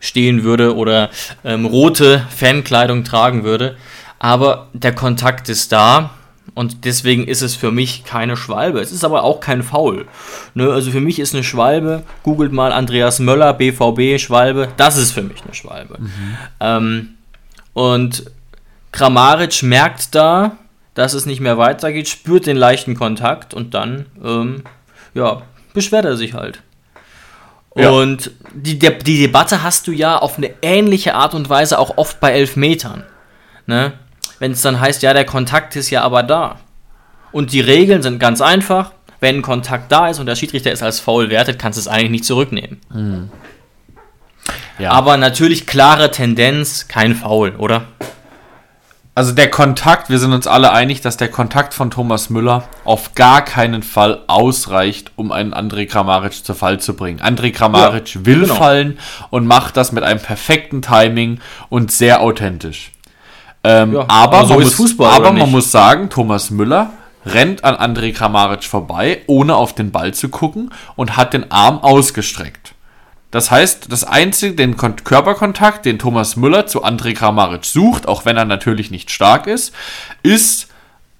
Speaker 2: stehen würde oder ähm, rote Fankleidung tragen würde. Aber der Kontakt ist da und deswegen ist es für mich keine Schwalbe. Es ist aber auch kein Foul. Ne? Also für mich ist eine Schwalbe, googelt mal Andreas Möller, BVB, Schwalbe, das ist für mich eine Schwalbe. Mhm. Ähm, und Kramaric merkt da, dass es nicht mehr weitergeht, spürt den leichten Kontakt und dann, ähm, ja, beschwert er sich halt. Ja. Und die, die, die Debatte hast du ja auf eine ähnliche Art und Weise auch oft bei Elfmetern. Ne? Wenn es dann heißt, ja, der Kontakt ist ja aber da. Und die Regeln sind ganz einfach. Wenn ein Kontakt da ist und der Schiedsrichter es als faul wertet, kannst du es eigentlich nicht zurücknehmen. Mhm. Ja. Aber natürlich klare Tendenz, kein Foul, oder?
Speaker 3: Also der Kontakt, wir sind uns alle einig, dass der Kontakt von Thomas Müller auf gar keinen Fall ausreicht, um einen André Kramaric zu Fall zu bringen. André Kramaric ja, will genau. fallen und macht das mit einem perfekten Timing und sehr authentisch. Ähm, ja, aber so man, muss, Fußball, aber man muss sagen, Thomas Müller rennt an André Kramaric vorbei, ohne auf den Ball zu gucken und hat den Arm ausgestreckt. Das heißt, das einzige, den Körperkontakt, den Thomas Müller zu André Kramaric sucht, auch wenn er natürlich nicht stark ist, ist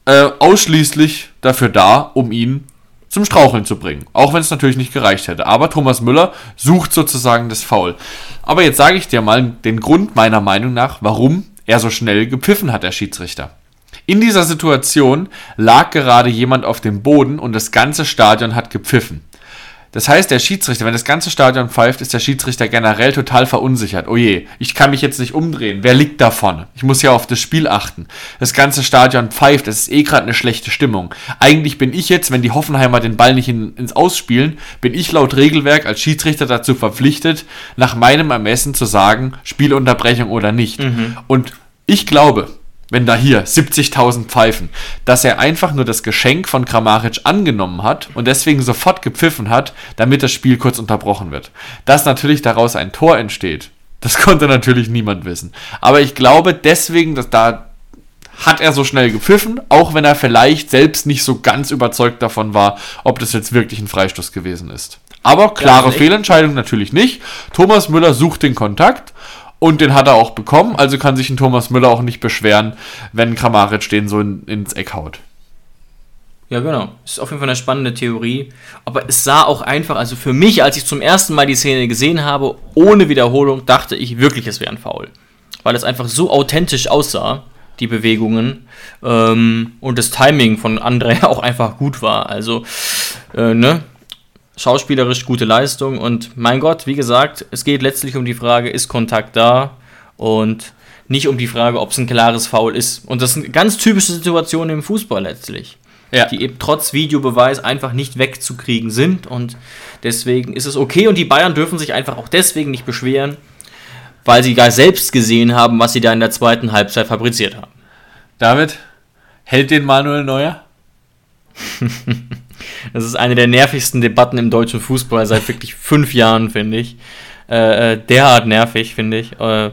Speaker 3: äh, ausschließlich dafür da, um ihn zum Straucheln zu bringen. Auch wenn es natürlich nicht gereicht hätte. Aber Thomas Müller sucht sozusagen das Foul. Aber jetzt sage ich dir mal den Grund meiner Meinung nach, warum er so schnell gepfiffen hat, der Schiedsrichter. In dieser Situation lag gerade jemand auf dem Boden und das ganze Stadion hat gepfiffen. Das heißt, der Schiedsrichter, wenn das ganze Stadion pfeift, ist der Schiedsrichter generell total verunsichert. Oh je, ich kann mich jetzt nicht umdrehen. Wer liegt da vorne? Ich muss ja auf das Spiel achten. Das ganze Stadion pfeift, es ist eh gerade eine schlechte Stimmung. Eigentlich bin ich jetzt, wenn die Hoffenheimer den Ball nicht in, ins Ausspielen, bin ich laut Regelwerk als Schiedsrichter dazu verpflichtet, nach meinem Ermessen zu sagen, Spielunterbrechung oder nicht. Mhm. Und ich glaube, wenn da hier 70.000 pfeifen, dass er einfach nur das Geschenk von Kramaric angenommen hat und deswegen sofort gepfiffen hat, damit das Spiel kurz unterbrochen wird. Dass natürlich daraus ein Tor entsteht, das konnte natürlich niemand wissen. Aber ich glaube deswegen, dass da hat er so schnell gepfiffen, auch wenn er vielleicht selbst nicht so ganz überzeugt davon war, ob das jetzt wirklich ein Freistoß gewesen ist. Aber klare ja, Fehlentscheidung natürlich nicht. Thomas Müller sucht den Kontakt und den hat er auch bekommen, also kann sich ein Thomas Müller auch nicht beschweren, wenn Kramaric den so in, ins Eck haut.
Speaker 2: Ja, genau. Ist auf jeden Fall eine spannende Theorie. Aber es sah auch einfach, also für mich, als ich zum ersten Mal die Szene gesehen habe, ohne Wiederholung, dachte ich wirklich, es wäre ein Foul. Weil es einfach so authentisch aussah, die Bewegungen. Ähm, und das Timing von André auch einfach gut war. Also, äh, ne? Schauspielerisch gute Leistung und mein Gott, wie gesagt, es geht letztlich um die Frage, ist Kontakt da und nicht um die Frage, ob es ein klares Foul ist. Und das sind ganz typische Situationen im Fußball letztlich. Ja. Die eben trotz Videobeweis einfach nicht wegzukriegen sind und deswegen ist es okay und die Bayern dürfen sich einfach auch deswegen nicht beschweren, weil sie gar selbst gesehen haben, was sie da in der zweiten Halbzeit fabriziert haben.
Speaker 3: David, hält den Manuel Neuer?
Speaker 2: Das ist eine der nervigsten Debatten im deutschen Fußball seit wirklich fünf Jahren, finde ich. Äh, äh, derart nervig, finde ich. Äh,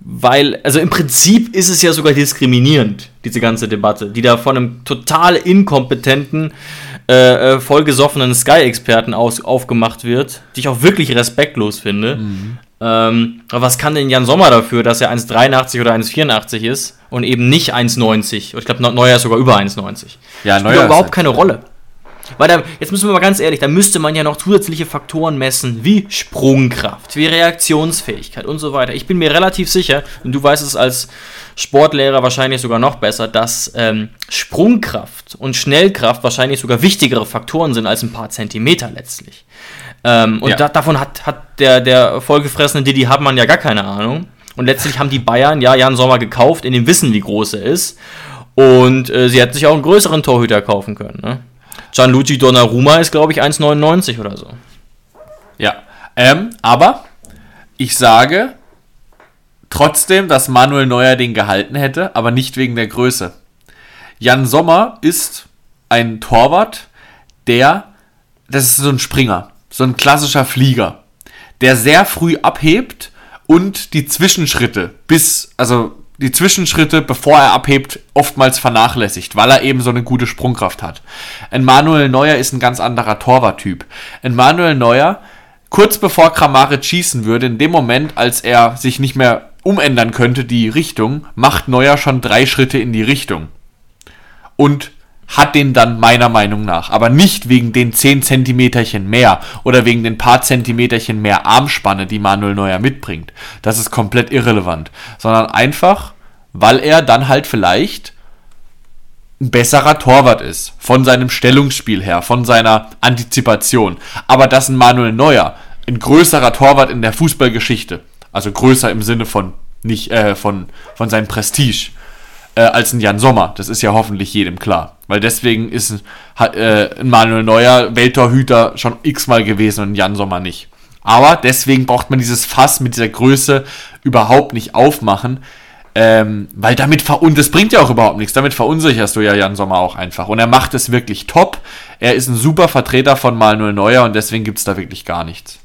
Speaker 2: weil, also im Prinzip ist es ja sogar diskriminierend, diese ganze Debatte, die da von einem total inkompetenten, äh, äh vollgesoffenen Sky-Experten aufgemacht wird, die ich auch wirklich respektlos finde. Mhm. Ähm, aber was kann denn Jan Sommer dafür, dass er 1,83 oder 1,84 ist und eben nicht 1,90? Ich glaube, Neuer ist sogar über 1,90. Ja, Neuer. Spielt überhaupt keine Rolle. Weil da, jetzt müssen wir mal ganz ehrlich, da müsste man ja noch zusätzliche Faktoren messen, wie Sprungkraft, wie Reaktionsfähigkeit und so weiter. Ich bin mir relativ sicher, und du weißt es als Sportlehrer wahrscheinlich sogar noch besser, dass ähm, Sprungkraft und Schnellkraft wahrscheinlich sogar wichtigere Faktoren sind als ein paar Zentimeter letztlich. Ähm, und ja. da, davon hat, hat der, der vollgefressene Didi Hartmann ja gar keine Ahnung. Und letztlich haben die Bayern ja Jan Sommer gekauft, in dem Wissen, wie groß er ist. Und äh, sie hätten sich auch einen größeren Torhüter kaufen können. Ne? Gianluigi Donnarumma ist, glaube ich, 1,99 oder so.
Speaker 3: Ja, ähm, aber ich sage trotzdem, dass Manuel Neuer den gehalten hätte, aber nicht wegen der Größe. Jan Sommer ist ein Torwart, der, das ist so ein Springer, so ein klassischer Flieger, der sehr früh abhebt und die Zwischenschritte bis, also die Zwischenschritte, bevor er abhebt, oftmals vernachlässigt, weil er eben so eine gute Sprungkraft hat. Ein Manuel Neuer ist ein ganz anderer Torwarttyp. Ein Manuel Neuer, kurz bevor Kramaric schießen würde, in dem Moment, als er sich nicht mehr umändern könnte, die Richtung, macht Neuer schon drei Schritte in die Richtung. Und hat den dann meiner Meinung nach. Aber nicht wegen den 10 Zentimeterchen mehr oder wegen den paar Zentimeterchen mehr Armspanne, die Manuel Neuer mitbringt. Das ist komplett irrelevant. Sondern einfach, weil er dann halt vielleicht ein besserer Torwart ist. Von seinem Stellungsspiel her, von seiner Antizipation. Aber dass ein Manuel Neuer ein größerer Torwart in der Fußballgeschichte, also größer im Sinne von nicht äh, von, von seinem Prestige, äh, als ein Jan Sommer. Das ist ja hoffentlich jedem klar. Weil deswegen ist äh, ein Manuel Neuer Welttorhüter schon x-mal gewesen und ein Jan Sommer nicht. Aber deswegen braucht man dieses Fass mit dieser Größe überhaupt nicht aufmachen. Ähm, weil damit ver und das bringt ja auch überhaupt nichts. Damit verunsicherst du ja Jan Sommer auch einfach. Und er macht es wirklich top. Er ist ein super Vertreter von Manuel Neuer und deswegen gibt es da wirklich gar nichts.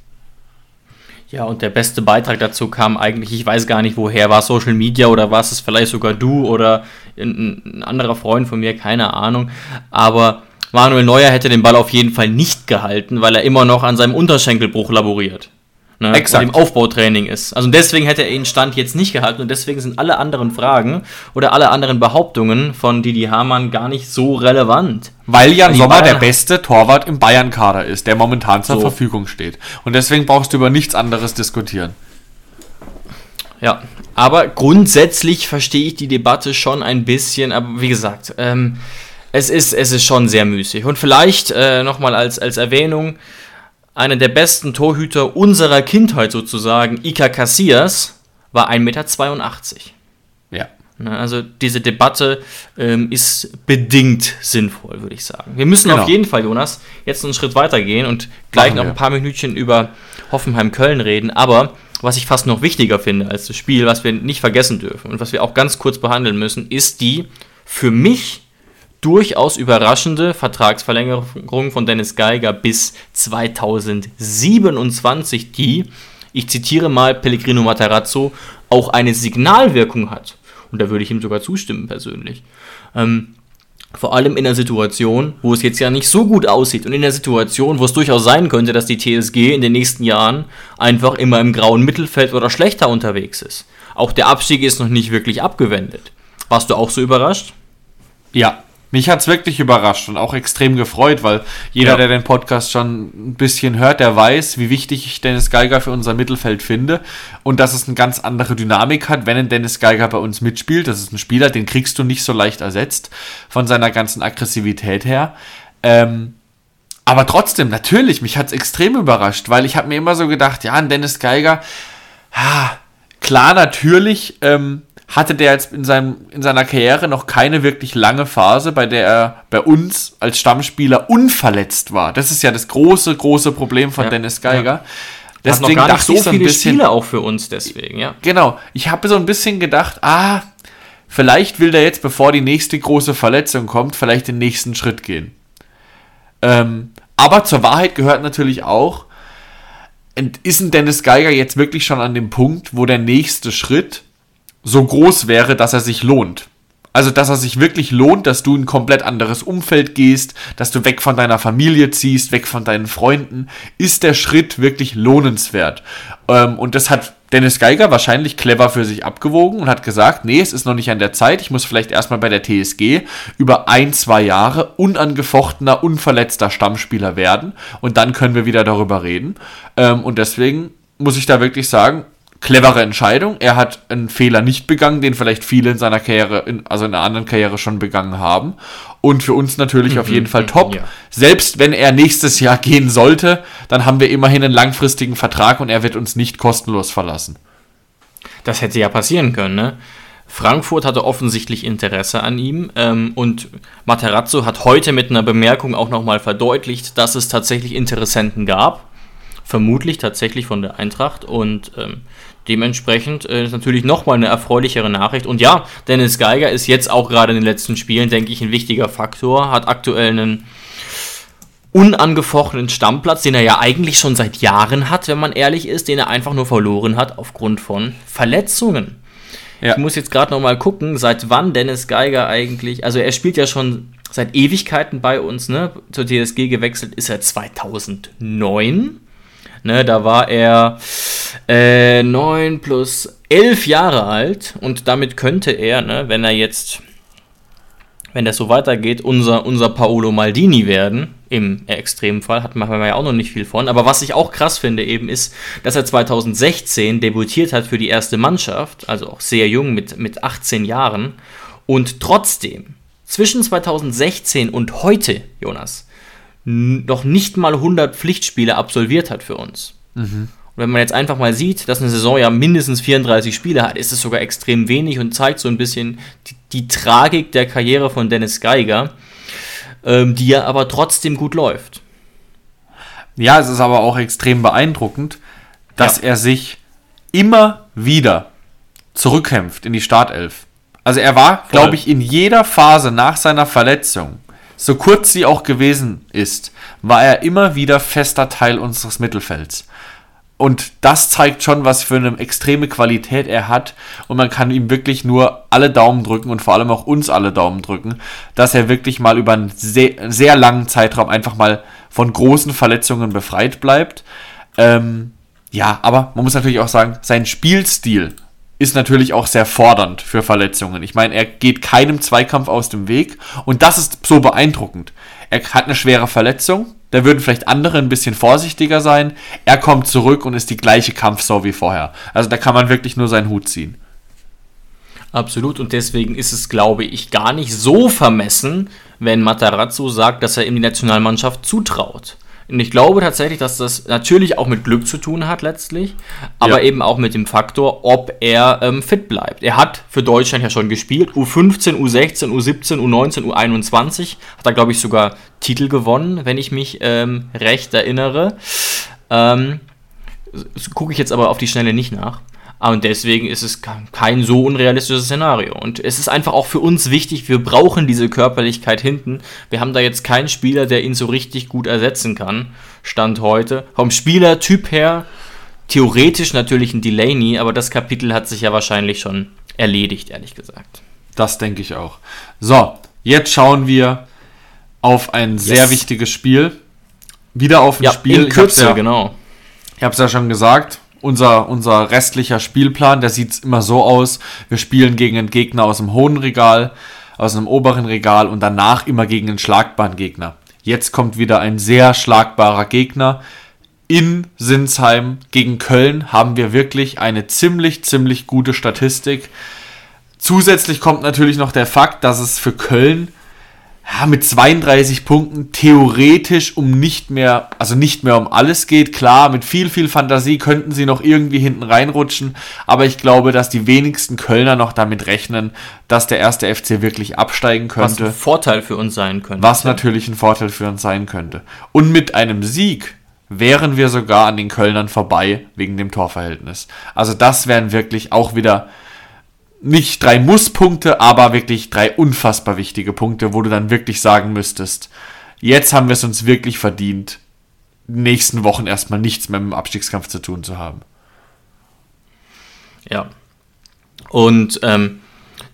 Speaker 2: Ja, und der beste Beitrag dazu kam eigentlich, ich weiß gar nicht woher, war Social Media oder war es vielleicht sogar du oder ein, ein anderer Freund von mir, keine Ahnung. Aber Manuel Neuer hätte den Ball auf jeden Fall nicht gehalten, weil er immer noch an seinem Unterschenkelbruch laboriert ne, Exakt. und im Aufbautraining ist. Also deswegen hätte er ihn Stand jetzt nicht gehalten und deswegen sind alle anderen Fragen oder alle anderen Behauptungen von Didi Hamann gar nicht so relevant.
Speaker 3: Weil Jan Sommer Bayern der beste Torwart im Bayern-Kader ist, der momentan zur so. Verfügung steht. Und deswegen brauchst du über nichts anderes diskutieren.
Speaker 2: Ja, aber grundsätzlich verstehe ich die Debatte schon ein bisschen, aber wie gesagt, ähm, es, ist, es ist schon sehr müßig. Und vielleicht äh, nochmal als, als Erwähnung, einer der besten Torhüter unserer Kindheit sozusagen, Ika Casillas, war 1,82 Meter. Ja. Also diese Debatte ähm, ist bedingt sinnvoll, würde ich sagen. Wir müssen genau. auf jeden Fall, Jonas, jetzt einen Schritt weiter gehen und gleich noch ein paar Minütchen über Hoffenheim-Köln reden. Aber was ich fast noch wichtiger finde als das Spiel, was wir nicht vergessen dürfen und was wir auch ganz kurz behandeln müssen, ist die für mich durchaus überraschende Vertragsverlängerung von Dennis Geiger bis 2027, die, ich zitiere mal Pellegrino Matarazzo, auch eine Signalwirkung hat. Und da würde ich ihm sogar zustimmen persönlich. Ähm, vor allem in der Situation, wo es jetzt ja nicht so gut aussieht und in der Situation, wo es durchaus sein könnte, dass die TSG in den nächsten Jahren einfach immer im grauen Mittelfeld oder schlechter unterwegs ist. Auch der Abstieg ist noch nicht wirklich abgewendet. Warst du auch so überrascht?
Speaker 3: Ja, mich hat es wirklich überrascht und auch extrem gefreut, weil jeder, ja. der den Podcast schon ein bisschen hört, der weiß, wie wichtig ich Dennis Geiger für unser Mittelfeld finde und dass es eine ganz andere Dynamik hat, wenn ein Dennis Geiger bei uns mitspielt. Das ist ein Spieler, den kriegst du nicht so leicht ersetzt von seiner ganzen Aggressivität her. Ähm, aber trotzdem, natürlich, mich hat es extrem überrascht, weil ich habe mir immer so gedacht, ja, ein Dennis Geiger, ha, klar, natürlich, ähm, hatte der jetzt in, seinem, in seiner Karriere noch keine wirklich lange Phase, bei der er bei uns als Stammspieler unverletzt war. Das ist ja das große, große Problem von ja, Dennis Geiger. Ja.
Speaker 2: Deswegen Hat noch gar nicht so viele so bisschen, Spiele auch für uns deswegen, ja.
Speaker 3: Genau. Ich habe so ein bisschen gedacht, ah, vielleicht will der jetzt, bevor die nächste große Verletzung kommt, vielleicht den nächsten Schritt gehen. Ähm, aber zur Wahrheit gehört natürlich auch, ist ein Dennis Geiger jetzt wirklich schon an dem Punkt, wo der nächste Schritt so groß wäre, dass er sich lohnt. Also, dass er sich wirklich lohnt, dass du in ein komplett anderes Umfeld gehst, dass du weg von deiner Familie ziehst, weg von deinen Freunden, ist der Schritt wirklich lohnenswert. Ähm, und das hat Dennis Geiger wahrscheinlich clever für sich abgewogen und hat gesagt, nee, es ist noch nicht an der Zeit, ich muss vielleicht erstmal bei der TSG über ein, zwei Jahre unangefochtener, unverletzter Stammspieler werden und dann können wir wieder darüber reden. Ähm, und deswegen muss ich da wirklich sagen, clevere Entscheidung. Er hat einen Fehler nicht begangen, den vielleicht viele in seiner Karriere, in, also in einer anderen Karriere schon begangen haben. Und für uns natürlich mhm, auf jeden Fall top. Ja. Selbst wenn er nächstes Jahr gehen sollte, dann haben wir immerhin einen langfristigen Vertrag und er wird uns nicht kostenlos verlassen.
Speaker 2: Das hätte ja passieren können, ne? Frankfurt hatte offensichtlich Interesse an ihm ähm, und Materazzo hat heute mit einer Bemerkung auch nochmal verdeutlicht, dass es tatsächlich Interessenten gab. Vermutlich tatsächlich von der Eintracht und ähm, Dementsprechend äh, ist natürlich nochmal eine erfreulichere Nachricht. Und ja, Dennis Geiger ist jetzt auch gerade in den letzten Spielen, denke ich, ein wichtiger Faktor. Hat aktuell einen unangefochtenen Stammplatz, den er ja eigentlich schon seit Jahren hat, wenn man ehrlich ist, den er einfach nur verloren hat aufgrund von Verletzungen. Ja. Ich muss jetzt gerade nochmal gucken, seit wann Dennis Geiger eigentlich, also er spielt ja schon seit Ewigkeiten bei uns, ne? Zur TSG gewechselt ist er 2009. Ne, da war er äh, 9 plus 11 Jahre alt und damit könnte er, ne, wenn er jetzt, wenn das so weitergeht, unser, unser Paolo Maldini werden. Im Extremfall hat wir ja auch noch nicht viel von. Aber was ich auch krass finde eben ist, dass er 2016 debütiert hat für die erste Mannschaft, also auch sehr jung mit, mit 18 Jahren und trotzdem zwischen 2016 und heute, Jonas, noch nicht mal 100 Pflichtspiele absolviert hat für uns. Mhm. Und wenn man jetzt einfach mal sieht, dass eine Saison ja mindestens 34 Spiele hat, ist es sogar extrem wenig und zeigt so ein bisschen die, die Tragik der Karriere von Dennis Geiger, ähm, die ja aber trotzdem gut läuft.
Speaker 3: Ja, es ist aber auch extrem beeindruckend, dass ja. er sich immer wieder zurückkämpft in die Startelf. Also er war, glaube ich, in jeder Phase nach seiner Verletzung so kurz sie auch gewesen ist, war er immer wieder fester Teil unseres Mittelfelds. Und das zeigt schon, was für eine extreme Qualität er hat. Und man kann ihm wirklich nur alle Daumen drücken und vor allem auch uns alle Daumen drücken, dass er wirklich mal über einen sehr, sehr langen Zeitraum einfach mal von großen Verletzungen befreit bleibt. Ähm, ja, aber man muss natürlich auch sagen, sein Spielstil ist natürlich auch sehr fordernd für Verletzungen. Ich meine, er geht keinem Zweikampf aus dem Weg und das ist so beeindruckend. Er hat eine schwere Verletzung, da würden vielleicht andere ein bisschen vorsichtiger sein. Er kommt zurück und ist die gleiche Kampfsau wie vorher. Also da kann man wirklich nur seinen Hut ziehen.
Speaker 2: Absolut und deswegen ist es, glaube ich, gar nicht so vermessen, wenn Matarazzo sagt, dass er ihm die Nationalmannschaft zutraut. Und ich glaube tatsächlich, dass das natürlich auch mit Glück zu tun hat letztlich, aber ja. eben auch mit dem Faktor, ob er ähm, fit bleibt. Er hat für Deutschland ja schon gespielt, U15, U16, U17, U19, U21, hat er glaube ich sogar Titel gewonnen, wenn ich mich ähm, recht erinnere. Ähm, Gucke ich jetzt aber auf die Schnelle nicht nach. Ah, und deswegen ist es kein so unrealistisches Szenario. Und es ist einfach auch für uns wichtig, wir brauchen diese Körperlichkeit hinten. Wir haben da jetzt keinen Spieler, der ihn so richtig gut ersetzen kann. Stand heute. Vom Spielertyp her, theoretisch natürlich ein Delaney, aber das Kapitel hat sich ja wahrscheinlich schon erledigt, ehrlich gesagt.
Speaker 3: Das denke ich auch. So, jetzt schauen wir auf ein yes. sehr wichtiges Spiel. Wieder auf ein
Speaker 2: ja,
Speaker 3: Spiel.
Speaker 2: In Kürze, ja, genau.
Speaker 3: Ich habe es ja schon gesagt unser, unser restlicher Spielplan, der sieht immer so aus, wir spielen gegen einen Gegner aus dem hohen Regal, aus einem oberen Regal und danach immer gegen einen schlagbaren Gegner. Jetzt kommt wieder ein sehr schlagbarer Gegner. In Sinsheim gegen Köln haben wir wirklich eine ziemlich, ziemlich gute Statistik. Zusätzlich kommt natürlich noch der Fakt, dass es für Köln ja, mit 32 Punkten theoretisch um nicht mehr, also nicht mehr um alles geht. Klar, mit viel, viel Fantasie könnten sie noch irgendwie hinten reinrutschen, aber ich glaube, dass die wenigsten Kölner noch damit rechnen, dass der erste FC wirklich absteigen könnte. Was
Speaker 2: ein Vorteil für uns sein könnte.
Speaker 3: Was natürlich ein Vorteil für uns sein könnte. Und mit einem Sieg wären wir sogar an den Kölnern vorbei wegen dem Torverhältnis. Also das wären wirklich auch wieder nicht drei Musspunkte, aber wirklich drei unfassbar wichtige Punkte, wo du dann wirklich sagen müsstest, jetzt haben wir es uns wirklich verdient, nächsten Wochen erstmal nichts mehr mit dem Abstiegskampf zu tun zu haben.
Speaker 2: Ja. Und ähm,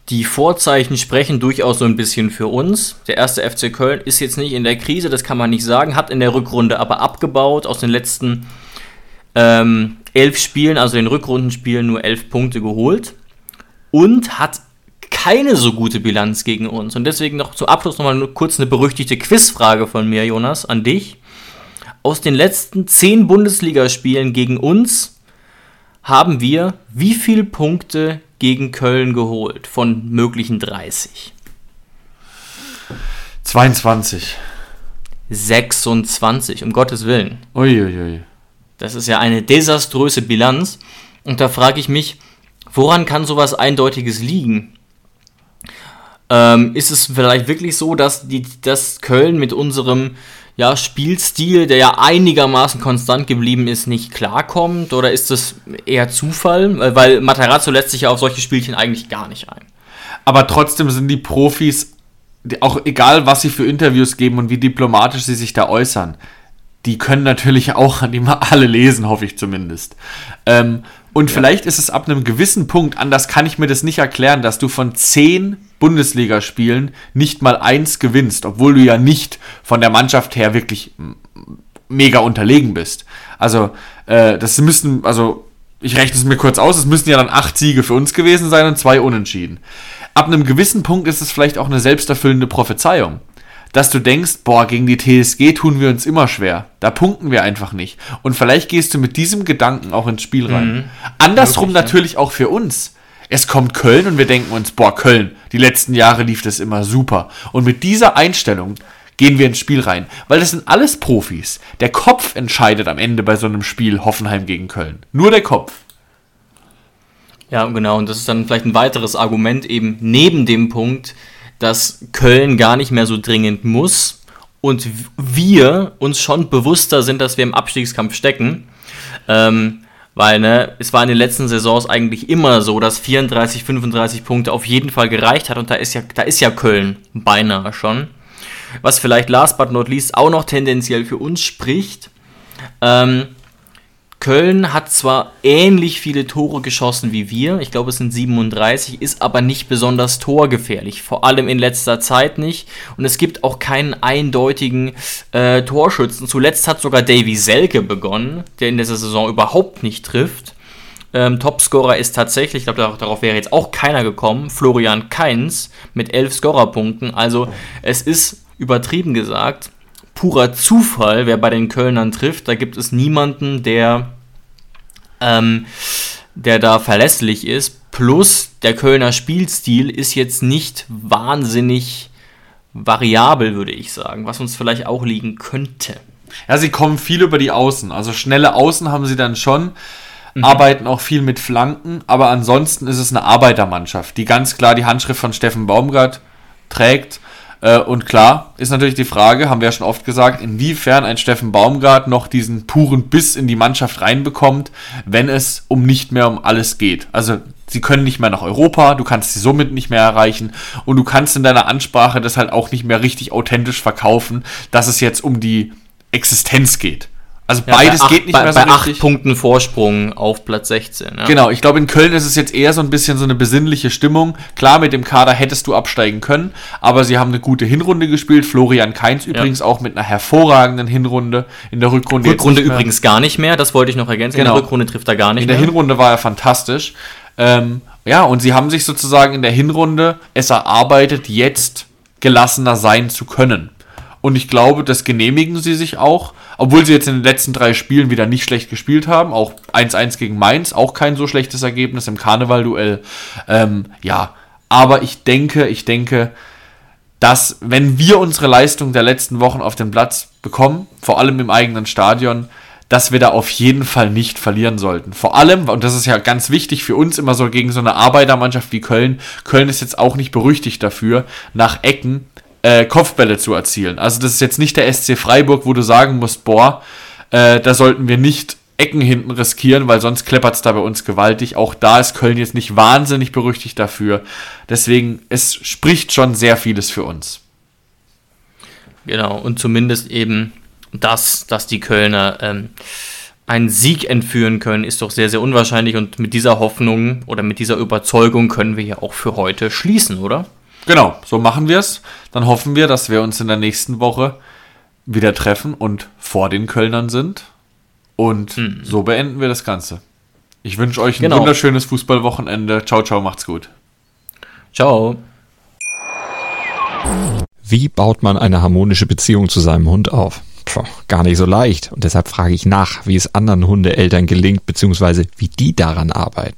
Speaker 2: die Vorzeichen sprechen durchaus so ein bisschen für uns. Der erste FC Köln ist jetzt nicht in der Krise, das kann man nicht sagen, hat in der Rückrunde aber abgebaut aus den letzten ähm, elf Spielen, also den Rückrundenspielen, nur elf Punkte geholt und hat keine so gute Bilanz gegen uns. Und deswegen noch zum Abschluss nochmal kurz eine berüchtigte Quizfrage von mir, Jonas, an dich. Aus den letzten zehn Bundesligaspielen gegen uns haben wir wie viele Punkte gegen Köln geholt von möglichen 30?
Speaker 3: 22.
Speaker 2: 26, um Gottes Willen.
Speaker 3: Uiuiui.
Speaker 2: Das ist ja eine desaströse Bilanz. Und da frage ich mich, woran kann sowas Eindeutiges liegen? Ähm, ist es vielleicht wirklich so, dass, die, dass Köln mit unserem ja, Spielstil, der ja einigermaßen konstant geblieben ist, nicht klarkommt? Oder ist das eher Zufall? Weil Materazzo lässt sich ja auf solche Spielchen eigentlich gar nicht ein.
Speaker 3: Aber trotzdem sind die Profis, auch egal was sie für Interviews geben und wie diplomatisch sie sich da äußern, die können natürlich auch an immer alle lesen, hoffe ich zumindest. Ähm, und ja. vielleicht ist es ab einem gewissen Punkt, anders kann ich mir das nicht erklären, dass du von zehn Bundesligaspielen nicht mal eins gewinnst, obwohl du ja nicht von der Mannschaft her wirklich mega unterlegen bist. Also, äh, das müssen, also, ich rechne es mir kurz aus, es müssen ja dann acht Siege für uns gewesen sein und zwei Unentschieden. Ab einem gewissen Punkt ist es vielleicht auch eine selbsterfüllende Prophezeiung dass du denkst, boah, gegen die TSG tun wir uns immer schwer. Da punkten wir einfach nicht. Und vielleicht gehst du mit diesem Gedanken auch ins Spiel rein. Mhm. Andersrum Wirklich, natürlich ja. auch für uns. Es kommt Köln und wir denken uns, boah, Köln, die letzten Jahre lief das immer super. Und mit dieser Einstellung gehen wir ins Spiel rein. Weil das sind alles Profis. Der Kopf entscheidet am Ende bei so einem Spiel Hoffenheim gegen Köln. Nur der Kopf.
Speaker 2: Ja, genau. Und das ist dann vielleicht ein weiteres Argument eben neben dem Punkt, dass Köln gar nicht mehr so dringend muss und wir uns schon bewusster sind, dass wir im Abstiegskampf stecken. Ähm, weil ne, es war in den letzten Saisons eigentlich immer so, dass 34, 35 Punkte auf jeden Fall gereicht hat und da ist ja, da ist ja Köln beinahe schon. Was vielleicht last but not least auch noch tendenziell für uns spricht. Ähm, Köln hat zwar ähnlich viele Tore geschossen wie wir, ich glaube es sind 37, ist aber nicht besonders torgefährlich, vor allem in letzter Zeit nicht. Und es gibt auch keinen eindeutigen äh, Torschützen. Zuletzt hat sogar Davy Selke begonnen, der in dieser Saison überhaupt nicht trifft. Ähm, Topscorer ist tatsächlich, ich glaube, darauf wäre jetzt auch keiner gekommen, Florian Kainz mit 11 Scorerpunkten. Also es ist übertrieben gesagt purer Zufall, wer bei den Kölnern trifft. Da gibt es niemanden, der, ähm, der da verlässlich ist. Plus der Kölner Spielstil ist jetzt nicht wahnsinnig variabel, würde ich sagen, was uns vielleicht auch liegen könnte.
Speaker 3: Ja, sie kommen viel über die Außen. Also schnelle Außen haben sie dann schon. Mhm. Arbeiten auch viel mit Flanken, aber ansonsten ist es eine Arbeitermannschaft, die ganz klar die Handschrift von Steffen Baumgart trägt äh, und klar ist natürlich die Frage, haben wir ja schon oft gesagt, inwiefern ein Steffen Baumgart noch diesen puren Biss in die Mannschaft reinbekommt, wenn es um nicht mehr um alles geht. Also sie können nicht mehr nach Europa, du kannst sie somit nicht mehr erreichen und du kannst in deiner Ansprache das halt auch nicht mehr richtig authentisch verkaufen, dass es jetzt um die Existenz geht. Also ja, beides acht, geht nicht
Speaker 2: bei,
Speaker 3: mehr
Speaker 2: so bei richtig. acht Punkten Vorsprung auf Platz 16.
Speaker 3: Ja. Genau, ich glaube in Köln ist es jetzt eher so ein bisschen so eine besinnliche Stimmung. Klar, mit dem Kader hättest du absteigen können, aber sie haben eine gute Hinrunde gespielt. Florian Kainz ja. übrigens auch mit einer hervorragenden Hinrunde in der Rückrunde.
Speaker 2: Rückrunde übrigens gar nicht mehr, das wollte ich noch ergänzen.
Speaker 3: Genau.
Speaker 2: In der Rückrunde trifft er gar nicht
Speaker 3: mehr. In der
Speaker 2: mehr.
Speaker 3: Hinrunde war er fantastisch. Ähm, ja, und sie haben sich sozusagen in der Hinrunde es erarbeitet, jetzt gelassener sein zu können. Und ich glaube, das genehmigen sie sich auch. Obwohl sie jetzt in den letzten drei Spielen wieder nicht schlecht gespielt haben. Auch 1-1 gegen Mainz, auch kein so schlechtes Ergebnis im Karneval-Duell. Ähm, ja, aber ich denke, ich denke, dass wenn wir unsere Leistung der letzten Wochen auf den Platz bekommen, vor allem im eigenen Stadion, dass wir da auf jeden Fall nicht verlieren sollten. Vor allem, und das ist ja ganz wichtig für uns immer so gegen so eine Arbeitermannschaft wie Köln, Köln ist jetzt auch nicht berüchtigt dafür, nach Ecken äh, Kopfbälle zu erzielen. Also das ist jetzt nicht der SC Freiburg, wo du sagen musst, boah, äh, da sollten wir nicht Ecken hinten riskieren, weil sonst kleppert es da bei uns gewaltig. Auch da ist Köln jetzt nicht wahnsinnig berüchtigt dafür. Deswegen, es spricht schon sehr vieles für uns.
Speaker 2: Genau, und zumindest eben das, dass die Kölner ähm, einen Sieg entführen können, ist doch sehr, sehr unwahrscheinlich. Und mit dieser Hoffnung oder mit dieser Überzeugung können wir ja auch für heute schließen, oder?
Speaker 3: Genau, so machen wir es. Dann hoffen wir, dass wir uns in der nächsten Woche wieder treffen und vor den Kölnern sind. Und hm. so beenden wir das Ganze. Ich wünsche euch ein genau. wunderschönes Fußballwochenende. Ciao, ciao, macht's gut.
Speaker 2: Ciao.
Speaker 4: Wie baut man eine harmonische Beziehung zu seinem Hund auf? Puh, gar nicht so leicht. Und deshalb frage ich nach, wie es anderen Hundeeltern gelingt, beziehungsweise wie die daran arbeiten.